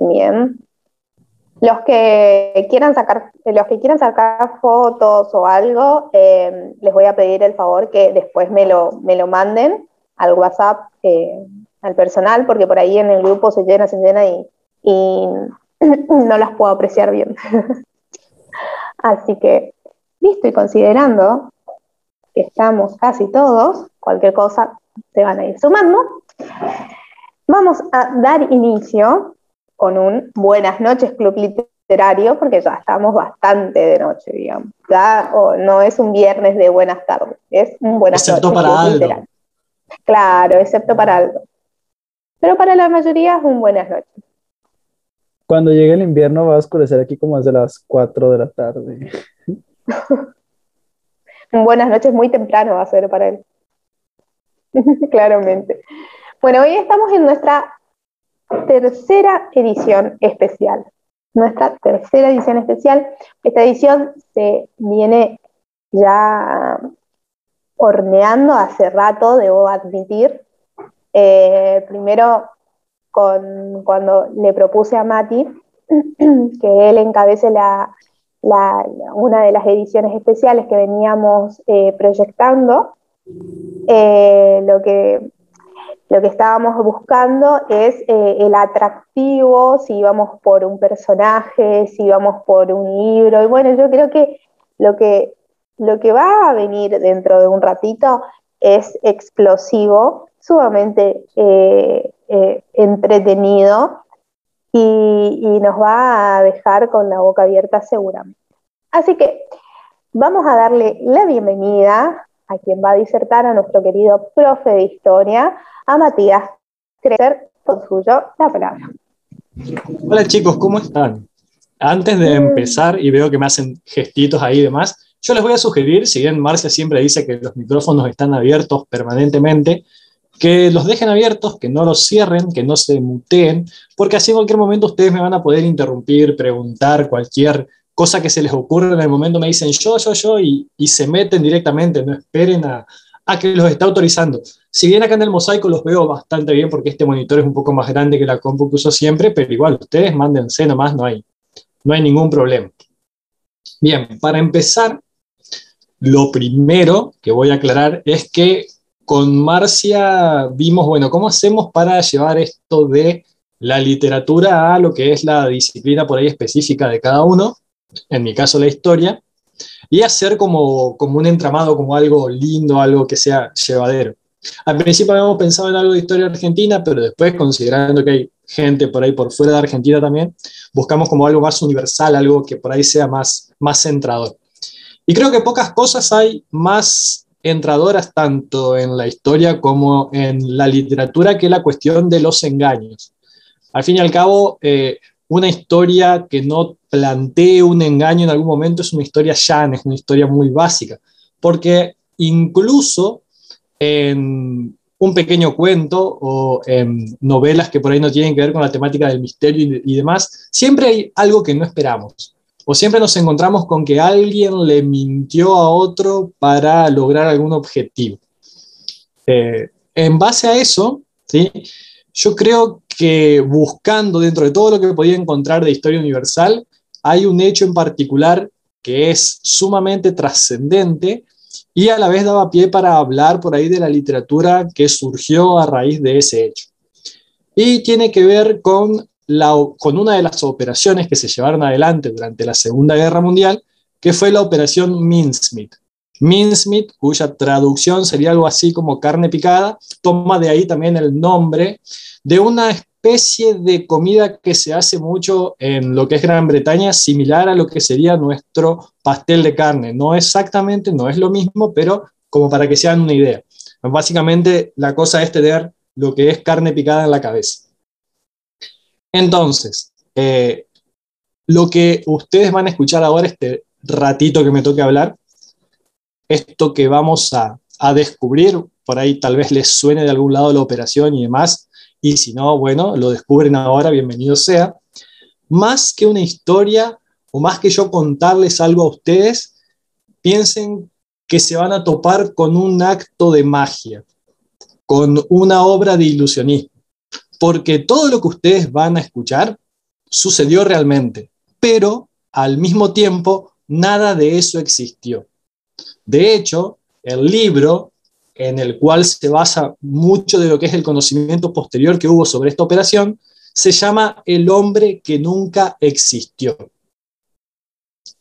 Bien. Los que quieran sacar, los que quieran sacar fotos o algo, eh, les voy a pedir el favor que después me lo, me lo manden al WhatsApp, eh, al personal, porque por ahí en el grupo se llena, se llena y, y no las puedo apreciar bien. Así que, visto y considerando que estamos casi todos, cualquier cosa se van a ir sumando, vamos a dar inicio con un buenas noches Club Literario, porque ya estamos bastante de noche, digamos. Ya no es un viernes de buenas tardes, es un buenas excepto para Literario. Claro, excepto para algo. Pero para la mayoría es un buenas noches. Cuando llegue el invierno va a oscurecer aquí como desde las 4 de la tarde. buenas noches muy temprano va a ser para él. Claramente. Bueno, hoy estamos en nuestra tercera edición especial. Nuestra tercera edición especial. Esta edición se viene ya horneando hace rato, debo admitir. Eh, primero, con, cuando le propuse a Mati que él encabece la, una de las ediciones especiales que veníamos eh, proyectando, eh, lo que lo que estábamos buscando es eh, el atractivo, si íbamos por un personaje, si íbamos por un libro. Y bueno, yo creo que lo que, lo que va a venir dentro de un ratito es explosivo, sumamente eh, eh, entretenido y, y nos va a dejar con la boca abierta seguramente. Así que vamos a darle la bienvenida a quien va a disertar, a nuestro querido profe de historia, a Matías Crecer, con suyo la palabra. Hola chicos, ¿cómo están? Antes de empezar, y veo que me hacen gestitos ahí y demás, yo les voy a sugerir, si bien Marcia siempre dice que los micrófonos están abiertos permanentemente, que los dejen abiertos, que no los cierren, que no se muteen, porque así en cualquier momento ustedes me van a poder interrumpir, preguntar cualquier cosa que se les ocurra en el momento, me dicen yo, yo, yo, y, se meten directamente, no esperen a, a que los está autorizando. Si bien acá en el mosaico los veo bastante bien porque este monitor es un poco más grande que la compu que uso siempre, pero igual ustedes mándense nomás, no hay, no hay ningún problema. Bien, para empezar, lo primero que voy a aclarar es que con Marcia vimos, bueno, ¿cómo hacemos para llevar esto de la literatura a lo que es la disciplina por ahí específica de cada uno? En mi caso, la historia y hacer como, como un entramado, como algo lindo, algo que sea llevadero. Al principio habíamos pensado en algo de historia argentina, pero después, considerando que hay gente por ahí por fuera de Argentina también, buscamos como algo más universal, algo que por ahí sea más, más centrador. Y creo que pocas cosas hay más entradoras tanto en la historia como en la literatura que la cuestión de los engaños. Al fin y al cabo, eh, una historia que no plantee un engaño en algún momento es una historia llana, es una historia muy básica, porque incluso en un pequeño cuento o en novelas que por ahí no tienen que ver con la temática del misterio y, demás, siempre hay algo que no esperamos. O siempre nos encontramos con que alguien le mintió a otro para lograr algún objetivo. Eh, en base a eso, ¿sí? yo creo que buscando dentro de todo lo que podía encontrar de historia universal, hay un hecho en particular que es sumamente trascendente y a la vez daba pie para hablar por ahí de la literatura que surgió a raíz de ese hecho. Y tiene que ver con, la, con una de las operaciones que se llevaron adelante durante la Segunda Guerra Mundial, que fue la operación Mincemeat. Mincemeat, cuya traducción sería algo así como carne picada, toma de ahí también el nombre de una especie de comida que se hace mucho en lo que es Gran Bretaña, similar a lo que sería nuestro pastel de carne. No exactamente, no es lo mismo, pero como para que se hagan una idea. Básicamente la cosa es tener lo que es carne picada en la cabeza. Entonces, eh, lo que ustedes van a escuchar ahora, este ratito que me toque hablar, esto que vamos a, a descubrir, por ahí tal vez les suene de algún lado la operación y demás, y si no, bueno, lo descubren ahora, bienvenido sea. Más que una historia o más que yo contarles algo a ustedes, piensen que se van a topar con un acto de magia, con una obra de ilusionismo, porque todo lo que ustedes van a escuchar sucedió realmente, pero al mismo tiempo nada de eso existió. De hecho, el libro en el cual se basa mucho de lo que es el conocimiento posterior que hubo sobre esta operación, se llama El hombre que nunca existió.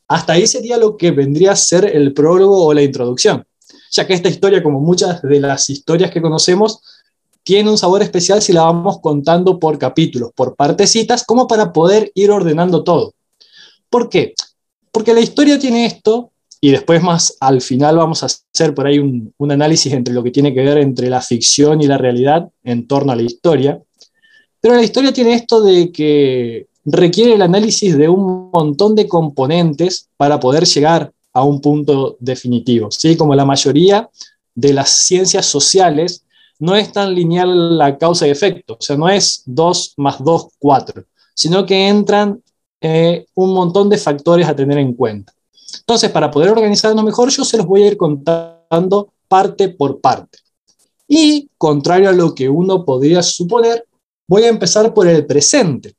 Hasta ahí sería lo que vendría a ser el prólogo o la introducción, ya que esta historia, como muchas de las historias que conocemos, tiene un sabor especial si la vamos contando por capítulos, por partecitas, como para poder ir ordenando todo. ¿Por qué? Porque la historia tiene esto, y después más al final vamos a hacer por ahí un, análisis entre lo que tiene que ver entre la ficción y la realidad en torno a la historia. Pero la historia tiene esto de que requiere el análisis de un montón de componentes para poder llegar a un punto definitivo. ¿sí? Como la mayoría de las ciencias sociales, no es tan lineal la causa y efecto, o sea, no es 2 más 2, 4, sino que entran eh, un montón de factores a tener en cuenta. Entonces, para poder organizarnos mejor, yo se los voy a ir contando parte por parte. Y, contrario a lo que uno podría suponer, voy a empezar por el presente.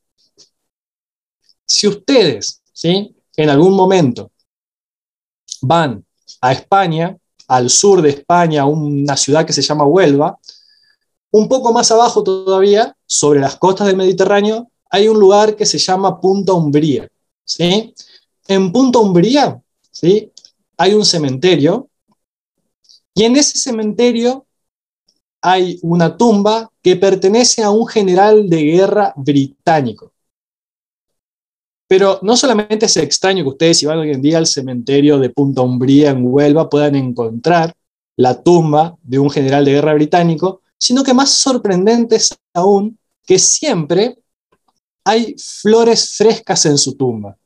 Si ustedes, ¿sí? en algún momento, van a España, al sur de España, a una ciudad que se llama Huelva, un poco más abajo todavía, sobre las costas del Mediterráneo, hay un lugar que se llama Punta Umbría. ¿sí? En Punta Umbría ¿sí? hay un cementerio y en ese cementerio hay una tumba que pertenece a un general de guerra británico. Pero no solamente es extraño que ustedes, si van hoy en día al cementerio de Punta Umbría en Huelva, puedan encontrar la tumba de un general de guerra británico, sino que más sorprendente es aún que siempre hay flores frescas en su tumba.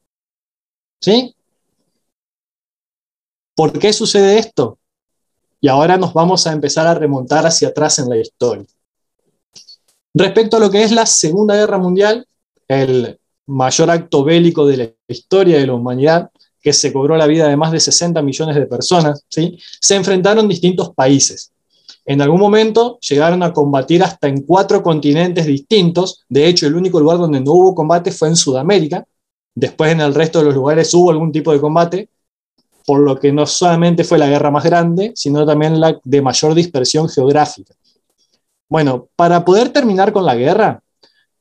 ¿Sí? ¿Por qué sucede esto? Y ahora nos vamos a empezar a remontar hacia atrás en la historia. Respecto a lo que es la Segunda Guerra Mundial, el mayor acto bélico de la historia de la humanidad, que se cobró la vida de más de 60 millones de personas, ¿sí? se enfrentaron distintos países. En algún momento llegaron a combatir hasta en cuatro continentes distintos. De hecho, el único lugar donde no hubo combate fue en Sudamérica. Después en el resto de los lugares hubo algún tipo de combate, por lo que no solamente fue la guerra más grande, sino también la de mayor dispersión geográfica. Bueno, para poder terminar con la guerra,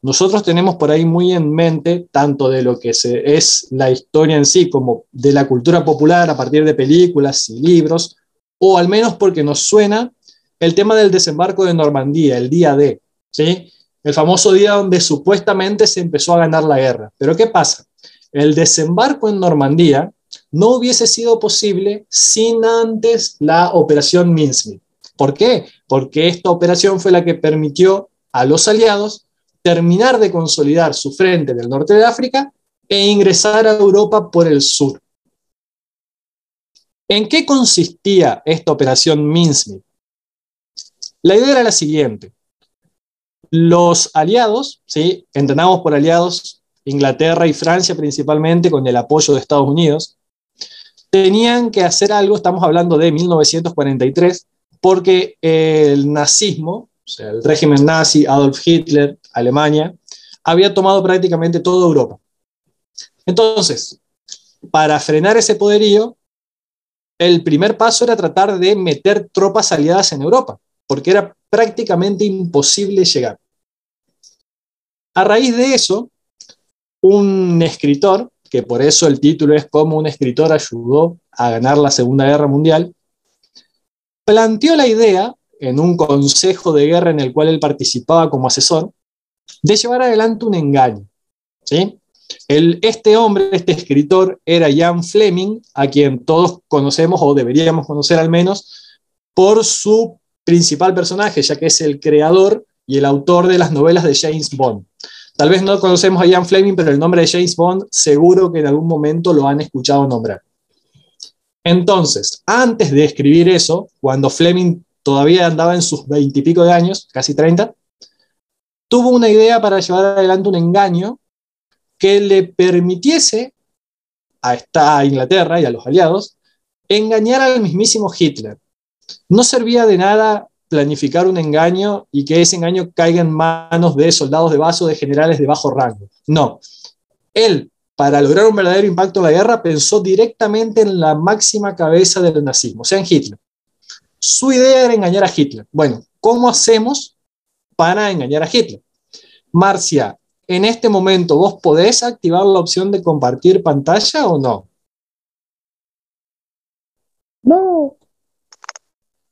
nosotros tenemos por ahí muy en mente tanto de lo que es la historia en sí como de la cultura popular a partir de películas y libros, o al menos porque nos suena el tema del desembarco de Normandía, el día D, ¿sí? el famoso día donde supuestamente se empezó a ganar la guerra. Pero ¿qué pasa? El desembarco en Normandía no hubiese sido posible sin antes la operación Mincemeat. ¿Por qué? Porque esta operación fue la que permitió a los aliados terminar de consolidar su frente del norte de África e ingresar a Europa por el sur. ¿En qué consistía esta operación Mincemeat? La idea era la siguiente. Los aliados, ¿sí? entrenados por aliados, Inglaterra y Francia principalmente, con el apoyo de Estados Unidos, tenían que hacer algo, estamos hablando de 1943, porque el nazismo o sea, el régimen nazi, Adolf Hitler, Alemania, había tomado prácticamente toda Europa. Entonces, para frenar ese poderío, el primer paso era tratar de meter tropas aliadas en Europa, porque era prácticamente imposible llegar. A raíz de eso, un escritor, que por eso el título es cómo un escritor ayudó a ganar la Segunda Guerra Mundial, planteó la idea en un consejo de guerra en el cual él participaba como asesor, de llevar adelante un engaño. ¿sí? El, este hombre, este escritor, era Jan Fleming, a quien todos conocemos o deberíamos conocer al menos por su principal personaje, ya que es el creador y el autor de las novelas de James Bond. Tal vez no conocemos a Jan Fleming, pero el nombre de James Bond seguro que en algún momento lo han escuchado nombrar. Entonces, antes de escribir eso, cuando Fleming todavía andaba en sus veintipico de años, casi treinta, tuvo una idea para llevar adelante un engaño que le permitiese a, esta, Inglaterra y a los aliados engañar al mismísimo Hitler. No servía de nada planificar un engaño y que ese engaño caiga en manos de soldados de o de generales de bajo rango. No, Él, para lograr un verdadero impacto en la guerra, pensó directamente en la máxima cabeza del nazismo, o sea, en Hitler. Su idea era engañar a Hitler. Bueno, ¿cómo hacemos para engañar a Hitler? Marcia, en este momento, ¿vos podés activar la opción de compartir pantalla o no? No.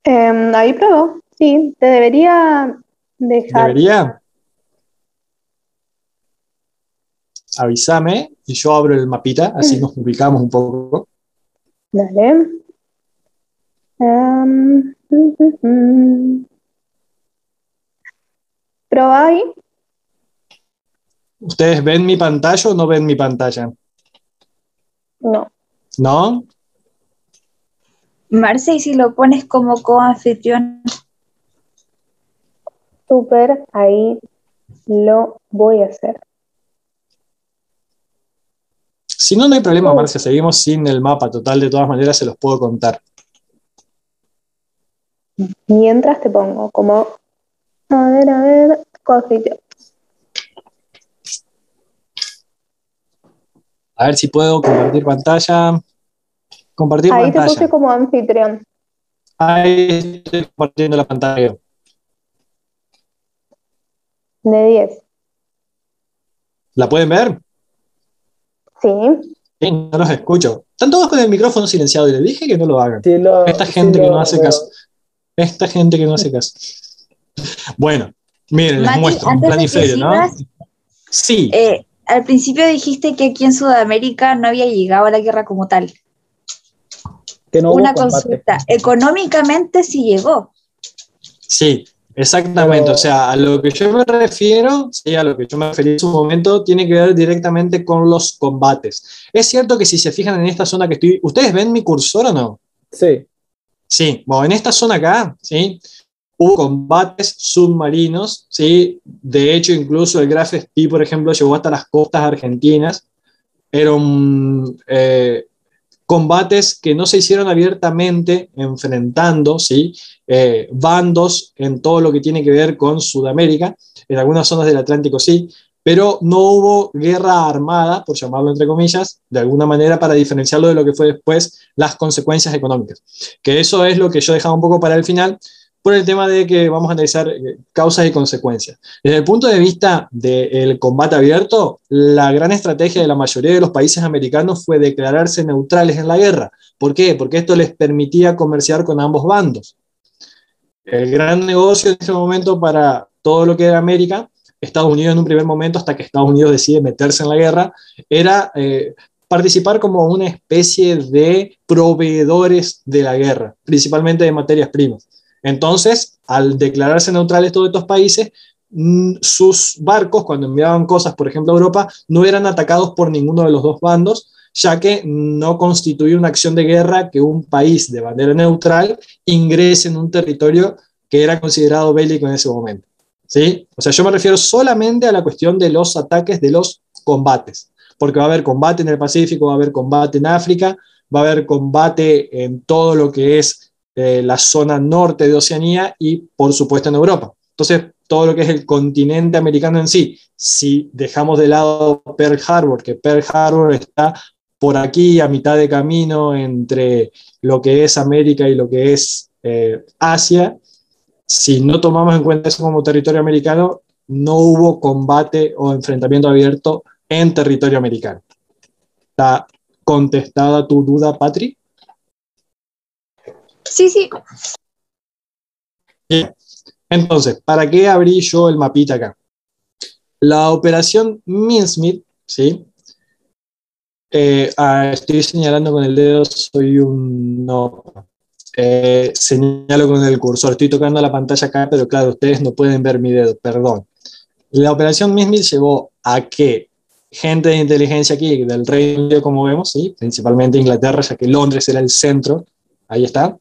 Em, ahí probó. Sí, te debería dejar. ¿Debería? Avísame y yo abro el mapita, así nos ubicamos un poco. Dale. Em, mm, mm, mm. Probá ahí. ¿Ustedes ven mi pantalla o no ven mi pantalla? No. ¿No? Marce, y si lo pones como coanfitrión, Súper, ahí lo voy a hacer. Si no, no hay problema, Marcia, seguimos sin el mapa total, de todas maneras se los puedo contar. Mientras te pongo como. A ver, a ver. Cosito. A ver si puedo compartir pantalla. Compartir Ahí te pantalla. puse como anfitrión. Ahí estoy compartiendo la pantalla. De 10. ¿La pueden ver? Sí. Sí, no los escucho. Están todos con el micrófono silenciado y les dije que no lo hagan. Sí lo- Esta sí gente que no hace veo. caso. Esta gente que no hace caso. Bueno, miren, les muestro un antes plan de y que feria, ¿no? Sí, eh, al principio dijiste que aquí en Sudamérica no había llegado a la guerra como tal. Que no hubo Una consulta, económicamente sí llegó. sí, exactamente. Pero- O sea, a lo que yo me refiero, sí, a lo que yo me referí en su momento, tiene que ver directamente con los combates. Es cierto que si se fijan en esta zona que estoy. ¿Ustedes ven mi cursor o no? Sí. Sí, bueno, en esta zona acá, ¿sí? Hubo combates submarinos, ¿sí? De hecho, incluso el Graf Spee, por ejemplo, llegó hasta las costas argentinas. Eran eh, combates que no se hicieron abiertamente, enfrentando, ¿sí? Eh, bandos en todo lo que tiene que ver con Sudamérica. En algunas zonas del Atlántico sí, pero no hubo guerra armada, por llamarlo entre comillas, de alguna manera para diferenciarlo de lo que fue después las consecuencias económicas que eso es lo que yo dejaba un poco para el final, por el tema de que vamos a analizar eh, causas y consecuencias. Desde el punto de vista del combate abierto, la gran estrategia de la mayoría de los países americanos fue declararse neutrales en la guerra. ¿Por qué? Porque esto les permitía comerciar con ambos bandos. El gran negocio en ese momento para todo lo que era América, Estados Unidos en un primer momento, hasta que Estados Unidos decide meterse en la guerra, era eh, participar como una especie de proveedores de la guerra, principalmente de materias primas. Entonces, al declararse neutrales todos estos países, mm, sus barcos, cuando enviaban cosas, por ejemplo, a Europa, no eran atacados por ninguno de los dos bandos, ya que no constituye una acción de guerra que un país de bandera neutral ingrese en un territorio que era considerado bélico en ese momento. ¿Sí? O sea, yo me refiero solamente a la cuestión de los ataques de los combates, porque va a haber combate en el Pacífico, va a haber combate en África, va a haber combate en todo lo que es la zona norte de Oceanía y, por supuesto, en Europa. Entonces, todo lo que es el continente americano en sí, si dejamos de lado Pearl Harbor, que Pearl Harbor está por aquí a mitad de camino entre lo que es América y lo que es eh, Asia, si no tomamos en cuenta eso como territorio americano, no hubo combate o enfrentamiento abierto en territorio americano. ¿Está contestada tu duda, Patri? Sí, sí. Bien. Entonces, ¿para qué abrí yo el mapita acá? La operación Minsmith, ¿sí? Eh, ah, estoy señalando con el dedo, soy un... No, eh, señalo con el cursor, estoy tocando la pantalla acá, pero claro, ustedes no pueden ver mi dedo, perdón. La operación Minsmith llevó a que gente de inteligencia aquí, del Reino Unido, como vemos, ¿sí? principalmente Inglaterra, ya que Londres era el centro, ahí está,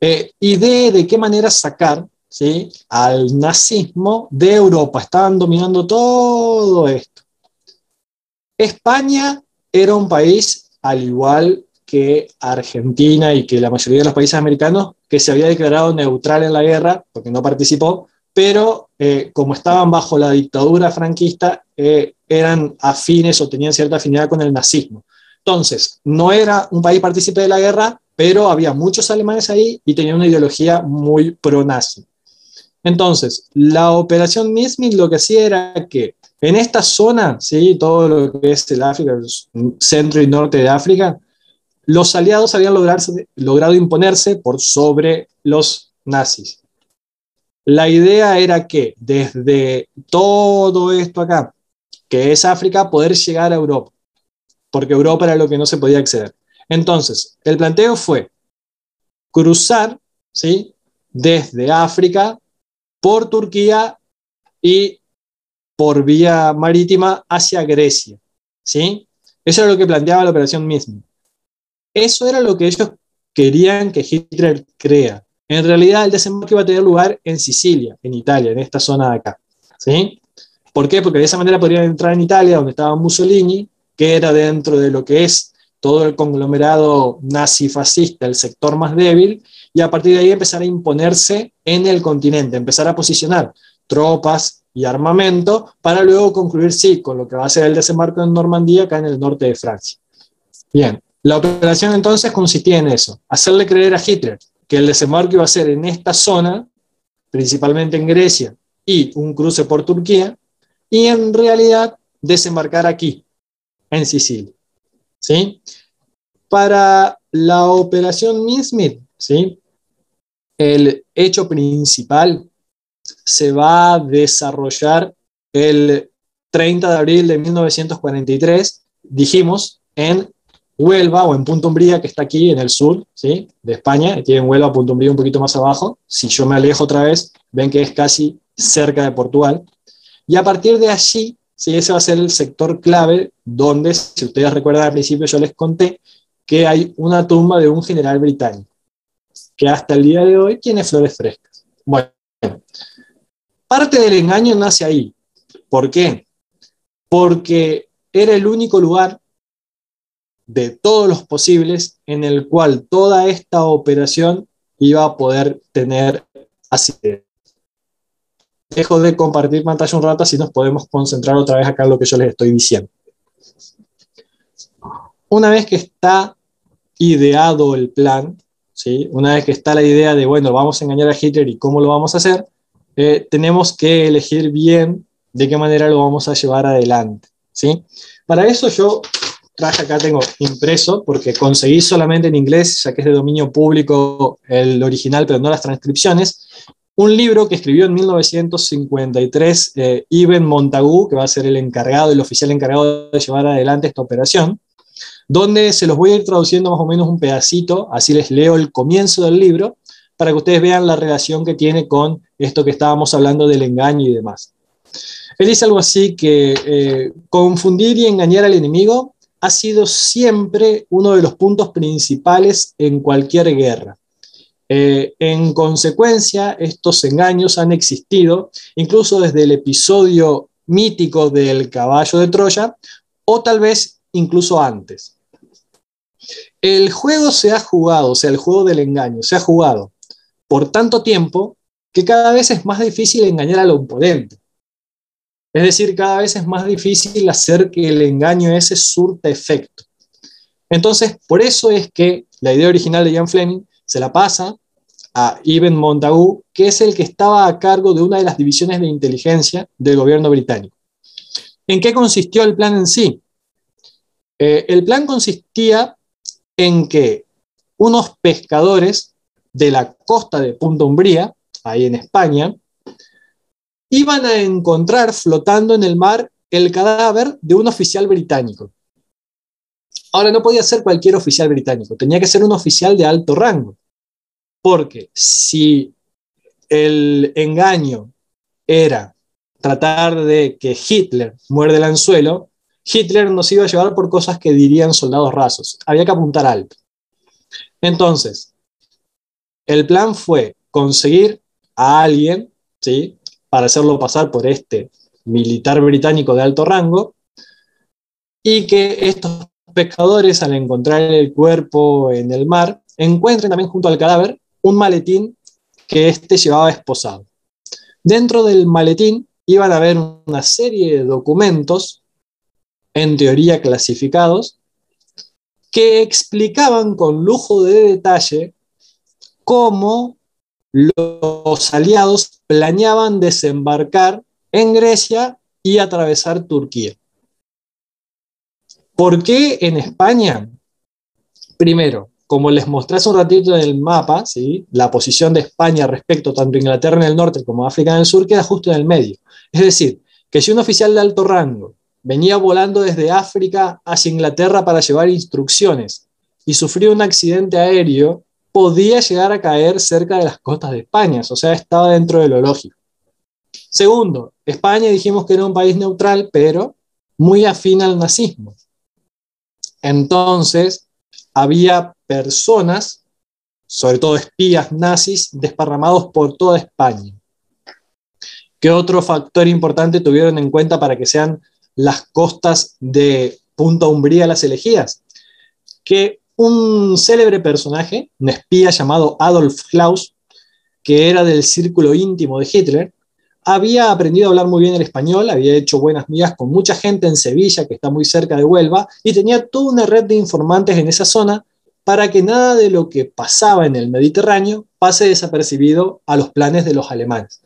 eh, idee de qué manera sacar ¿sí? al nazismo de Europa. Estaban dominando todo esto. España era un país, al igual que Argentina y que la mayoría de los países americanos, que se había declarado neutral en la guerra, porque no participó, pero eh, como estaban bajo la dictadura franquista, eh, eran afines o tenían cierta afinidad con el nazismo. Entonces, no era un país partícipe de la guerra, pero había muchos alemanes ahí y tenían una ideología muy pro-nazi. Entonces, la operación Mismit lo que hacía era que en esta zona, ¿sí? todo lo que es el África, el centro y norte de África, los aliados habían logrado imponerse por sobre los nazis. La idea era que desde todo esto acá, que es África, poder llegar a Europa, porque Europa era lo que no se podía acceder. Entonces, el planteo fue cruzar, ¿sí? Desde África por Turquía y por vía marítima hacia Grecia, ¿sí? Eso era lo que planteaba la operación misma. Eso era lo que ellos querían que Hitler crea. En realidad, el desembarco iba a tener lugar en Sicilia, en Italia, en esta zona de acá. ¿sí? ¿Por qué? Porque de esa manera podrían entrar en Italia, donde estaba Mussolini, que era dentro de lo que es todo el conglomerado nazi-fascista, el sector más débil, y a partir de ahí empezar a imponerse en el continente, empezar a posicionar tropas y armamento para luego concluir, sí, con lo que va a ser el desembarco en Normandía, acá en el norte de Francia. Bien, la operación entonces consistía en eso, hacerle creer a Hitler que el desembarco iba a ser en esta zona, principalmente en Grecia, y un cruce por Turquía, y en realidad desembarcar aquí, en Sicilia. ¿Sí? Para la operación Mismit, ¿sí? el hecho principal se va a desarrollar el 30 de abril de 1943, dijimos, en Huelva o en Punta Umbría, que está aquí en el sur ¿sí? de España, tienen Huelva, Punta Umbría un poquito más abajo. Si yo me alejo otra vez, ven que es casi cerca de Portugal. Y a partir de allí, ¿sí? ese va a ser el sector clave donde, si ustedes recuerdan al principio, yo les conté que hay una tumba de un general británico, que hasta el día de hoy tiene flores frescas. Bueno, parte del engaño nace ahí. ¿Por qué? Porque era el único lugar de todos los posibles en el cual toda esta operación iba a poder tener así. Dejo de compartir pantalla un rato, así nos podemos concentrar otra vez acá en lo que yo les estoy diciendo. Una vez que está ideado el plan, ¿sí? una vez que está la idea de, bueno, vamos a engañar a Hitler y cómo lo vamos a hacer, eh, tenemos que elegir bien de qué manera lo vamos a llevar adelante. ¿sí? Para eso yo traje acá, tengo impreso, porque conseguí solamente en inglés, ya que es de dominio público el original, pero no las transcripciones, un libro que escribió en 1953 eh, Ibn Montagu, que va a ser el encargado, el oficial encargado de llevar adelante esta operación, donde se los voy a ir traduciendo más o menos un pedacito, así les leo el comienzo del libro, para que ustedes vean la relación que tiene con esto que estábamos hablando del engaño y demás. Él dice algo así que eh, confundir y engañar al enemigo ha sido siempre uno de los puntos principales en cualquier guerra. Eh, en consecuencia, estos engaños han existido incluso desde el episodio mítico del caballo de Troya o tal vez incluso antes. El juego se ha jugado, o sea, el juego del engaño, se ha jugado por tanto tiempo que cada vez es más difícil engañar al oponente. Es decir, cada vez es más difícil hacer que el engaño ese surta efecto. Entonces, por eso es que la idea original de Ian Fleming se la pasa a Ibn Montagu, que es el que estaba a cargo de una de las divisiones de inteligencia del gobierno británico. ¿En qué consistió el plan en sí? Eh, el plan consistía en que unos pescadores de la costa de Punta Umbría, ahí en España, iban a encontrar flotando en el mar el cadáver de un oficial británico. Ahora, no podía ser cualquier oficial británico, tenía que ser un oficial de alto rango, porque si el engaño era tratar de que Hitler muerde el anzuelo, Hitler nos iba a llevar por cosas que dirían soldados rasos. Había que apuntar alto. Entonces, el plan fue conseguir a alguien, ¿sí? para hacerlo pasar por este militar británico de alto rango, y que estos pescadores, al encontrar el cuerpo en el mar, encuentren también junto al cadáver un maletín que éste llevaba esposado. Dentro del maletín iban a haber una serie de documentos, en teoría clasificados, que explicaban con lujo de detalle cómo los aliados planeaban desembarcar en Grecia y atravesar Turquía. ¿Por qué en España? Primero, como les mostré hace un ratito en el mapa, ¿sí? la posición de España respecto tanto a Inglaterra en el norte como a África en el sur queda justo en el medio. Es decir, que si un oficial de alto rango venía volando desde África hacia Inglaterra para llevar instrucciones y sufrió un accidente aéreo, podía llegar a caer cerca de las costas de España, o sea, estaba dentro de lo lógico. Segundo, España dijimos que era un país neutral, pero muy afín al nazismo. Entonces, había personas, sobre todo espías nazis, desparramados por toda España. ¿Qué otro factor importante tuvieron en cuenta para que sean las costas de Punta Umbría las elegidas? Que un célebre personaje, un espía llamado Adolf Klaus, que era del círculo íntimo de Hitler, había aprendido a hablar muy bien el español, había hecho buenas migas con mucha gente en Sevilla, que está muy cerca de Huelva, y tenía toda una red de informantes en esa zona para que nada de lo que pasaba en el Mediterráneo pase desapercibido a los planes de los alemanes.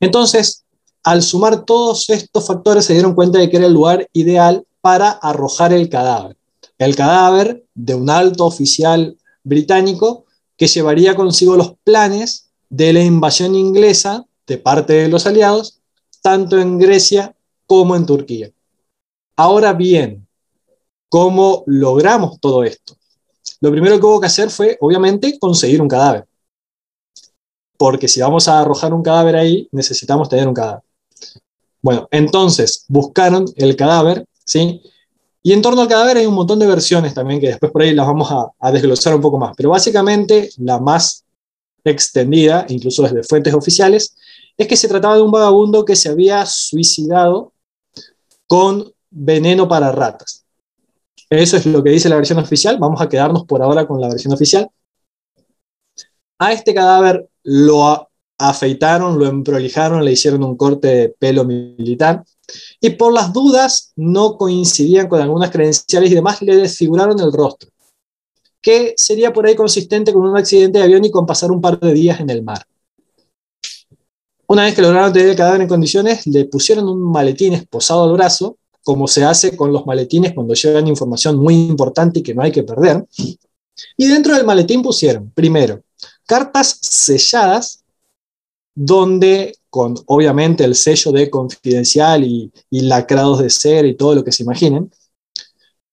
Entonces, al sumar todos estos factores, se dieron cuenta de que era el lugar ideal para arrojar el cadáver. El cadáver de un alto oficial británico que llevaría consigo los planes de la invasión inglesa de parte de los aliados, tanto en Grecia como en Turquía. Ahora bien, ¿cómo logramos todo esto? Lo primero que hubo que hacer fue, obviamente, conseguir un cadáver. Porque si vamos a arrojar un cadáver ahí, necesitamos tener un cadáver. Bueno, entonces buscaron el cadáver, ¿sí? Y en torno al cadáver hay un montón de versiones también que después por ahí las vamos a, desglosar un poco más. Pero básicamente la más extendida, incluso desde fuentes oficiales, es que se trataba de un vagabundo que se había suicidado con veneno para ratas. Eso es lo que dice la versión oficial. Vamos a quedarnos por ahora con la versión oficial. A este cadáver lo afeitaron, lo emprolijaron, le hicieron un corte de pelo militar y por las dudas no coincidían con algunas credenciales y demás, le desfiguraron el rostro, que sería por ahí consistente con un accidente de avión y con pasar un par de días en el mar. Una vez que lograron tener el cadáver en condiciones, le pusieron un maletín esposado al brazo, como se hace con los maletines cuando llevan información muy importante y que no hay que perder. Y dentro del maletín pusieron, primero, cartas selladas, donde con obviamente el sello de confidencial y, y lacrados de cera y todo lo que se imaginen,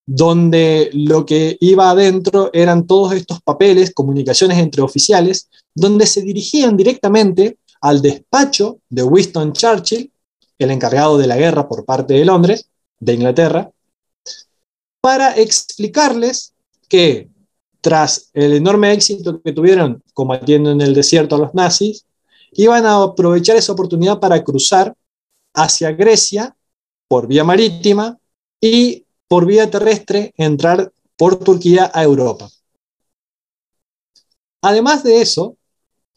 donde lo que iba adentro eran todos estos papeles, comunicaciones entre oficiales, donde se dirigían directamente al despacho de Winston Churchill, el encargado de la guerra por parte de Londres, de Inglaterra, para explicarles que tras el enorme éxito que tuvieron combatiendo en el desierto a los nazis, iban a aprovechar esa oportunidad para cruzar hacia Grecia por vía marítima y por vía terrestre entrar por Turquía a Europa. Además de eso,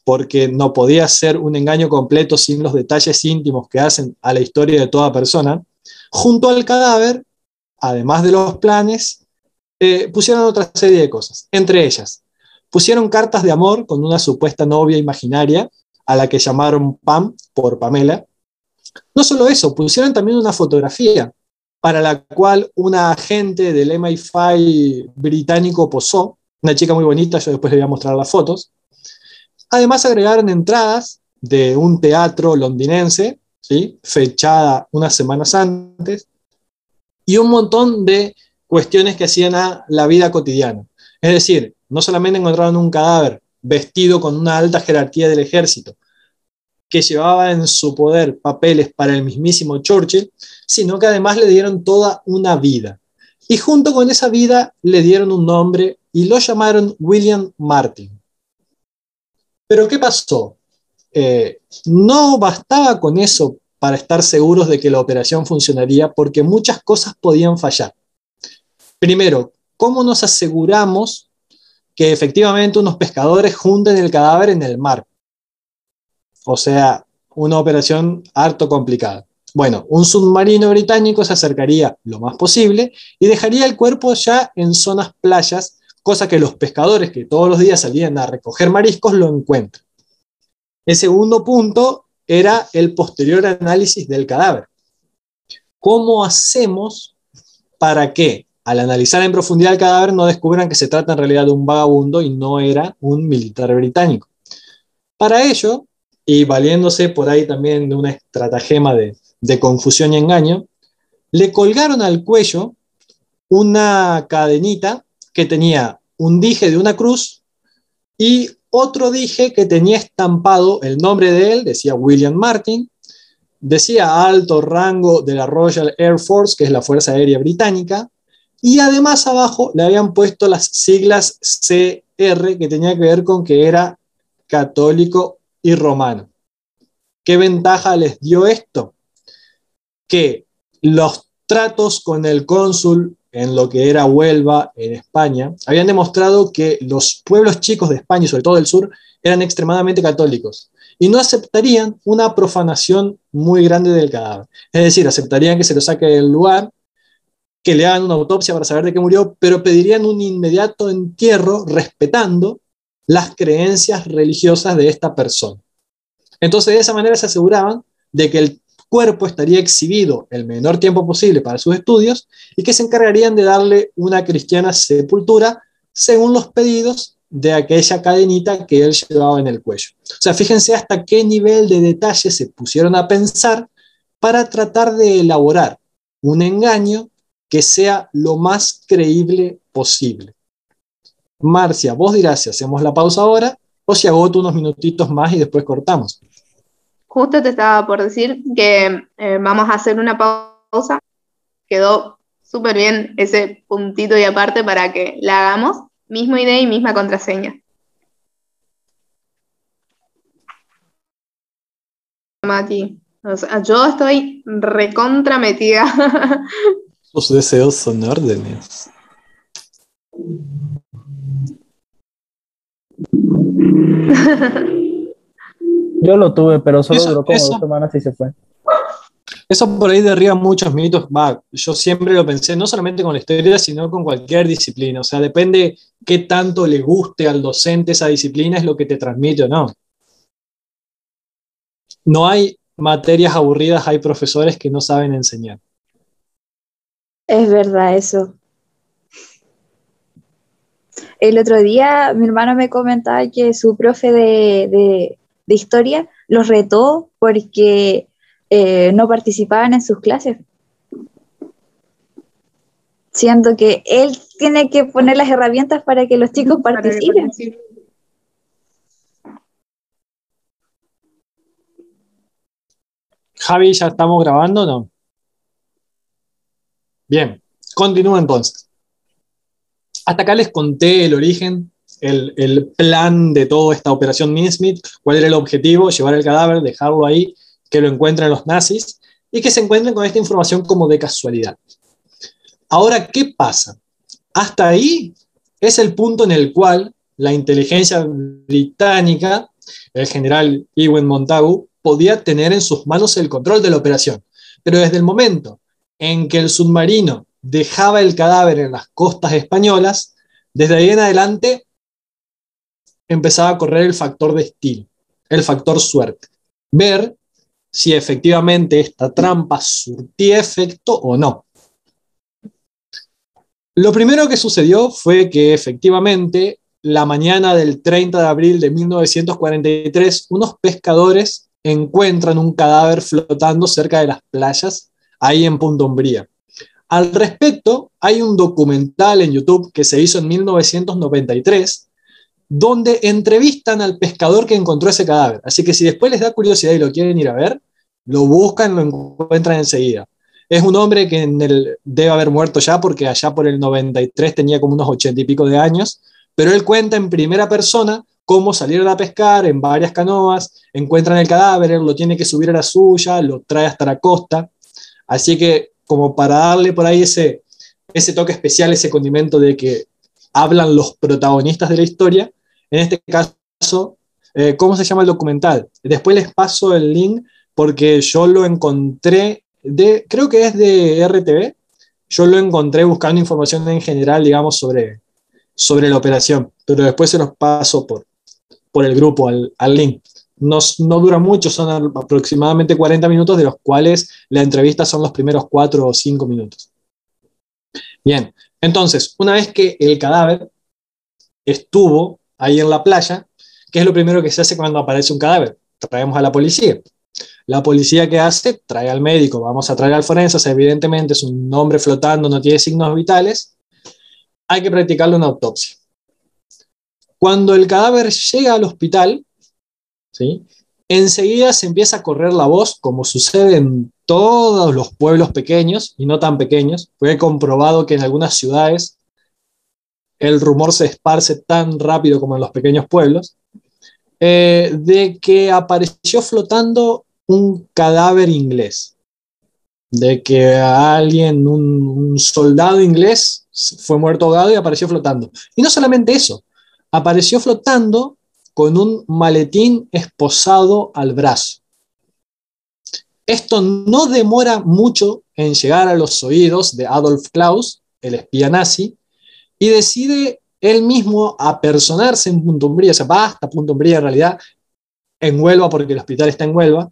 porque no podía ser un engaño completo sin los detalles íntimos que hacen a la historia de toda persona, junto al cadáver, además de los planes, eh, pusieron otra serie de cosas. Entre ellas, pusieron cartas de amor con una supuesta novia imaginaria, a la que llamaron Pam por Pamela. No solo eso, pusieron también una fotografía para la cual una agente del MI5 británico posó, una chica muy bonita, yo después le voy a mostrar las fotos, Además agregaron entradas de un teatro londinense, ¿sí? fechada unas semanas antes, y un montón de cuestiones que hacían a la vida cotidiana. Es decir, no solamente encontraron un cadáver vestido con una alta jerarquía del ejército, que llevaba en su poder papeles para el mismísimo Churchill, sino que además le dieron toda una vida. Y junto con esa vida le dieron un nombre y lo llamaron William Martin. Pero ¿qué pasó? Eh, no bastaba con eso para estar seguros de que la operación funcionaría porque muchas cosas podían fallar. Primero, ¿cómo nos aseguramos que efectivamente unos pescadores junten el cadáver en el mar? O sea, una operación harto complicada. Bueno, un submarino británico se acercaría lo más posible y dejaría el cuerpo ya en zonas playas, cosa que los pescadores que todos los días salían a recoger mariscos lo encuentran. El segundo punto era el posterior análisis del cadáver. ¿Cómo hacemos para que al analizar en profundidad el cadáver no descubran que se trata en realidad de un vagabundo y no era un militar británico? Para ello, y valiéndose por ahí también de una estratagema de, de confusión y engaño, le colgaron al cuello una cadenita que tenía un dije de una cruz y otro dije que tenía estampado el nombre de él, decía William Martin, decía alto rango de la Royal Air Force, que es la Fuerza Aérea Británica, y además abajo le habían puesto las siglas CR, que tenía que ver con que era católico y romano. ¿Qué ventaja les dio esto? Que los tratos con el cónsul en lo que era Huelva, en España, habían demostrado que los pueblos chicos de España, y sobre todo del sur, eran extremadamente católicos y no aceptarían una profanación muy grande del cadáver. Es decir, aceptarían que se lo saque del lugar, que le hagan una autopsia para saber de qué murió, pero pedirían un inmediato entierro respetando las creencias religiosas de esta persona. Entonces, de esa manera se aseguraban de que el cuerpo estaría exhibido el menor tiempo posible para sus estudios y que se encargarían de darle una cristiana sepultura según los pedidos de aquella cadenita que él llevaba en el cuello. O sea, fíjense hasta qué nivel de detalle se pusieron a pensar para tratar de elaborar un engaño que sea lo más creíble posible. Marcia, vos dirás si hacemos la pausa ahora o si agoto unos minutitos más y después cortamos. Justo te estaba por decir que eh, vamos a hacer una pausa. Quedó súper bien ese puntito y aparte para que la hagamos. Misma idea y misma contraseña. Mati, yo estoy recontra metida. Sus deseos son órdenes. Yo lo tuve, pero solo duró como dos semanas y se fue. Eso por ahí derriba muchos mitos. Va, yo siempre lo pensé, no solamente con la historia, sino con cualquier disciplina. O sea, depende qué tanto le guste al docente esa disciplina, es lo que te transmite o no. No hay materias aburridas, hay profesores que no saben enseñar. Es verdad eso. El otro día mi hermano me comentaba que su profe de, de historia los retó porque eh, no participaban en sus clases. Siendo que él tiene que poner las herramientas para que los chicos participen. Javi, ¿ya estamos grabando o no? Bien, continúo entonces. Hasta acá les conté el origen el, plan de toda esta operación Minsmith, cuál era el objetivo, llevar el cadáver, dejarlo ahí, que lo encuentren los nazis y que se encuentren con esta información como de casualidad. Ahora, ¿qué pasa? Hasta ahí es el punto en el cual la inteligencia británica, el general Ewen Montagu, podía tener en sus manos el control de la operación. Pero desde el momento en que el submarino dejaba el cadáver en las costas españolas, desde ahí en adelante empezaba a correr el factor destino, el factor suerte. Ver si efectivamente esta trampa surtía efecto o no. Lo primero que sucedió fue que efectivamente la mañana del 30 de abril de 1943 unos pescadores encuentran un cadáver flotando cerca de las playas ahí en Punta Umbría. Al respecto, hay un documental en YouTube que se hizo en 1993 donde entrevistan al pescador que encontró ese cadáver. Así que si después les da curiosidad y lo quieren ir a ver, lo buscan, lo encuentran enseguida. Es un hombre que debe haber muerto ya porque allá por el 93 tenía como unos ochenta y pico de años, pero él cuenta en primera persona cómo salieron a pescar en varias canoas, encuentran el cadáver, él lo tiene que subir a la suya, lo trae hasta la costa. Así que como para darle por ahí ese, ese toque especial, ese condimento de que hablan los protagonistas de la historia, en este caso, Eh, ¿Cómo se llama el documental? Después les paso el link porque yo lo encontré de, creo que es de RTV, yo lo encontré buscando información en general, digamos, sobre, sobre la operación, pero después se los paso por, por el grupo, al, link. No, no, dura mucho, son aproximadamente 40 minutos, de los cuales la entrevista son los primeros 4 o 5 minutos. Bien, entonces, una vez que el cadáver estuvo ahí en la playa, ¿qué es lo primero que se hace cuando aparece un cadáver? Traemos a la policía. La policía que hace, trae al médico, vamos a traer al forense, evidentemente es un hombre flotando, no tiene signos vitales, hay que practicarle una autopsia. Cuando el cadáver llega al hospital, ¿sí? enseguida se empieza a correr la voz, como sucede en todos los pueblos pequeños y no tan pequeños. Fue comprobado que en algunas ciudades el rumor se esparce tan rápido como en los pequeños pueblos, eh, de que apareció flotando un cadáver inglés, de que alguien, un, un soldado inglés, fue muerto ahogado y apareció flotando. Y no solamente eso, apareció flotando con un maletín esposado al brazo. Esto no demora mucho en llegar a los oídos de Adolf Klaus, el espía nazi, y decide él mismo apersonarse en Punto Umbría, o sea, va hasta Punto Umbría en realidad, en Huelva, porque el hospital está en Huelva,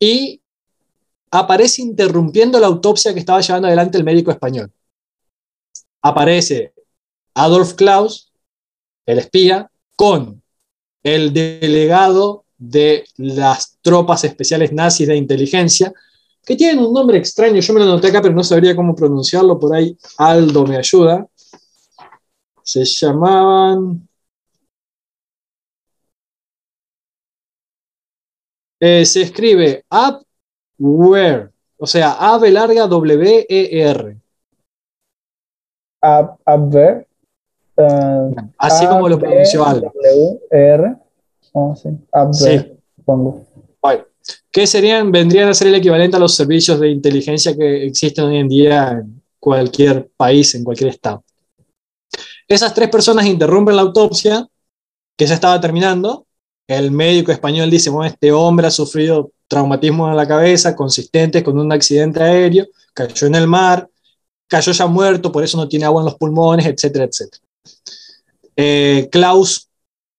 y aparece interrumpiendo la autopsia que estaba llevando adelante el médico español. Aparece Adolf Klaus, el espía, con el delegado de las tropas especiales nazis de inteligencia, que tienen un nombre extraño, yo me lo noté acá, pero no sabría cómo pronunciarlo, por ahí Aldo me ayuda. Se llamaban... Eh, se escribe Abwehr, o sea, A B larga W E R. Ab, Abwehr. Uh, Así como lo pronunció Aldo. W E R. Oh, sí. Abwehr, Sí. supongo. Bueno, ¿qué serían? Vendrían a ser el equivalente a los servicios de inteligencia que existen hoy en día en cualquier país, en cualquier estado. Esas tres personas interrumpen la autopsia que se estaba terminando. El médico español dice, bueno, este hombre ha sufrido traumatismos en la cabeza consistentes con un accidente aéreo, cayó en el mar, cayó ya muerto, por eso no tiene agua en los pulmones, etcétera, etcétera. Eh, Klaus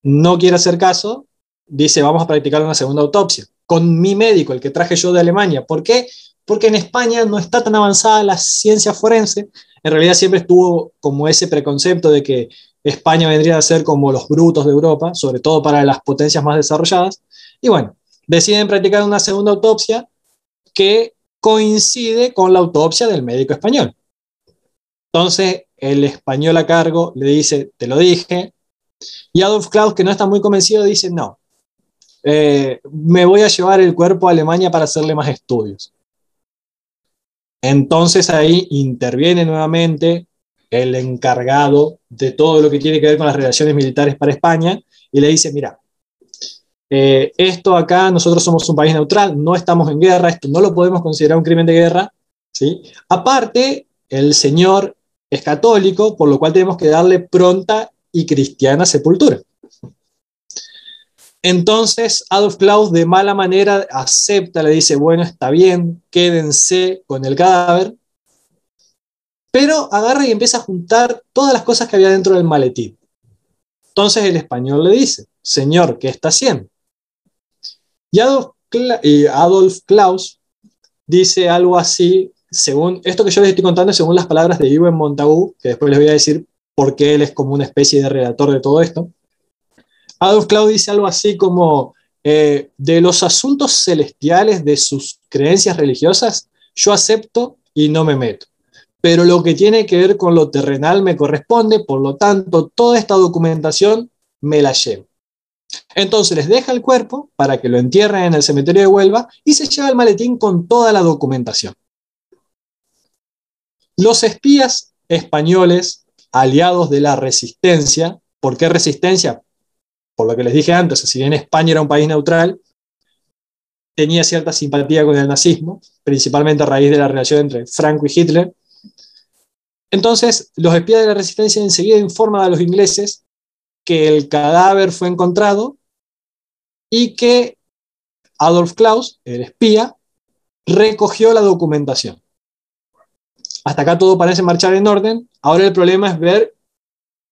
no quiere hacer caso, dice, vamos a practicar una segunda autopsia con mi médico, el que traje yo de Alemania. ¿Por qué? Porque en España no está tan avanzada la ciencia forense. En realidad siempre estuvo como ese preconcepto de que España vendría a ser como los brutos de Europa, sobre todo para las potencias más desarrolladas. Y bueno, deciden practicar una segunda autopsia que coincide con la autopsia del médico español. Entonces, el español a cargo le dice, te lo dije, y Adolf Klaus, que no está muy convencido, dice, no, eh, me voy a llevar el cuerpo a Alemania para hacerle más estudios. Entonces ahí interviene nuevamente el encargado de todo lo que tiene que ver con las relaciones militares para España y le dice, mira, eh, esto acá, nosotros somos un país neutral, no estamos en guerra, esto no lo podemos considerar un crimen de guerra. ¿sí? Aparte, el señor es católico, por lo cual tenemos que darle pronta y cristiana sepultura. Entonces Adolf Klaus de mala manera acepta, le dice, bueno, está bien, quédense con el cadáver, pero agarra y empieza a juntar todas las cosas que había dentro del maletín. Entonces el español le dice, señor, ¿qué está haciendo? Y Adolf, Klaus dice algo así, según esto que yo les estoy contando, según las palabras de Iwen Montagu, que después les voy a decir por qué él es como una especie de redactor de todo esto. Adolf Klaus dice algo así como, eh, de los asuntos celestiales de sus creencias religiosas, yo acepto y no me meto. Pero lo que tiene que ver con lo terrenal me corresponde, por lo tanto, toda esta documentación me la llevo. Entonces les deja el cuerpo para que lo entierren en el cementerio de Huelva y se lleva el maletín con toda la documentación. Los espías españoles, aliados de la resistencia, ¿por qué resistencia? Por lo que les dije antes, si bien España era un país neutral, tenía cierta simpatía con el nazismo, principalmente a raíz de la relación entre Franco y Hitler. Entonces, los espías de la resistencia enseguida informan a los ingleses que el cadáver fue encontrado y que Adolf Klaus, el espía, recogió la documentación. Hasta acá todo parece marchar en orden. Ahora el problema es ver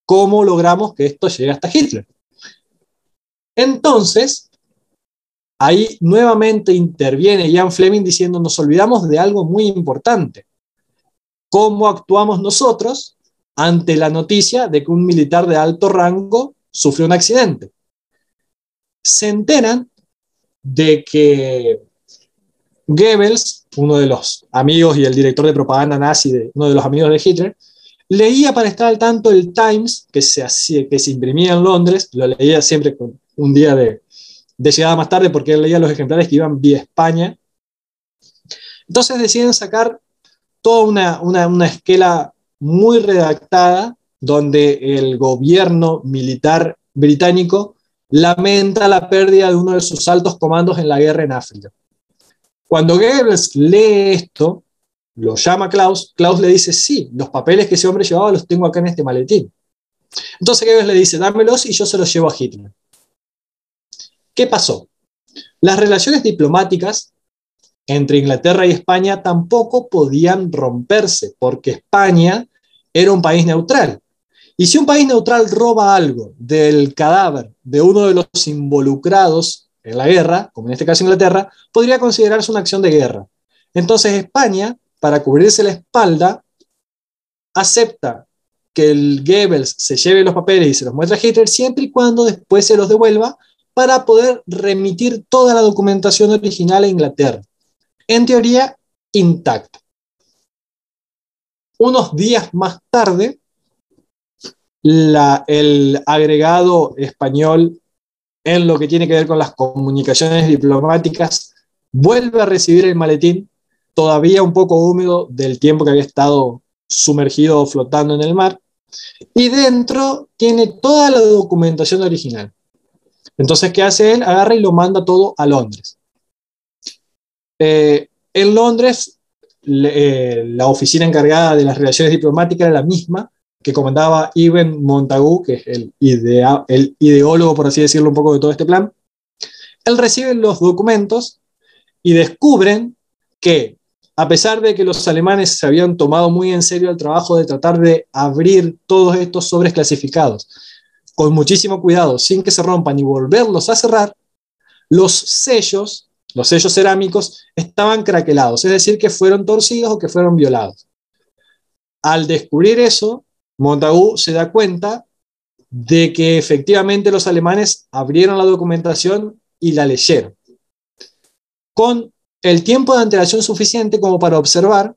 cómo logramos que esto llegue hasta Hitler. Entonces, ahí nuevamente interviene Jan Fleming diciendo, nos olvidamos de algo muy importante. ¿Cómo actuamos nosotros ante la noticia de que un militar de alto rango sufrió un accidente? Se enteran de que Goebbels, uno de los amigos y el director de propaganda nazi, de, uno de los amigos de Hitler, leía para estar al tanto el Times que se, que se imprimía en Londres, lo leía siempre con un día de, de llegada más tarde porque él leía los ejemplares que iban vía España. Entonces deciden sacar toda una, una, una esquela muy redactada donde el gobierno militar británico lamenta la pérdida de uno de sus altos comandos en la guerra en África. Cuando Goebbels lee esto, lo llama Klaus, Klaus le dice, sí, los papeles que ese hombre llevaba los tengo acá en este maletín. Entonces Goebbels le dice, dámelos y yo se los llevo a Hitler. ¿Qué pasó? Las relaciones diplomáticas entre Inglaterra y España tampoco podían romperse, porque España era un país neutral. Y si un país neutral roba algo del cadáver de uno de los involucrados en la guerra, como en este caso Inglaterra, podría considerarse una acción de guerra. Entonces España, para cubrirse la espalda, acepta que el Goebbels se lleve los papeles y se los muestre a Hitler siempre y cuando después se los devuelva para poder remitir toda la documentación original a Inglaterra. En teoría, intacta. Unos días más tarde, el agregado español en lo que tiene que ver con las comunicaciones diplomáticas vuelve a recibir el maletín, todavía un poco húmedo del tiempo que había estado sumergido o flotando en el mar, y dentro tiene toda la documentación original. Entonces, ¿qué hace él? Agarra y lo manda todo a Londres. Eh, en Londres, eh, la oficina encargada de las relaciones diplomáticas era la misma que comandaba Ibn Montagu, que es el, el ideólogo, por así decirlo, un poco de todo este plan. Él recibe los documentos y descubren que, a pesar de que los alemanes se habían tomado muy en serio el trabajo de tratar de abrir todos estos sobres clasificados, con muchísimo cuidado, sin que se rompan y volverlos a cerrar, los sellos, los sellos cerámicos, estaban craquelados, es decir, que fueron torcidos o que fueron violados. Al descubrir eso, Montagu se da cuenta de que efectivamente los alemanes abrieron la documentación y la leyeron, con el tiempo de antelación suficiente como para observar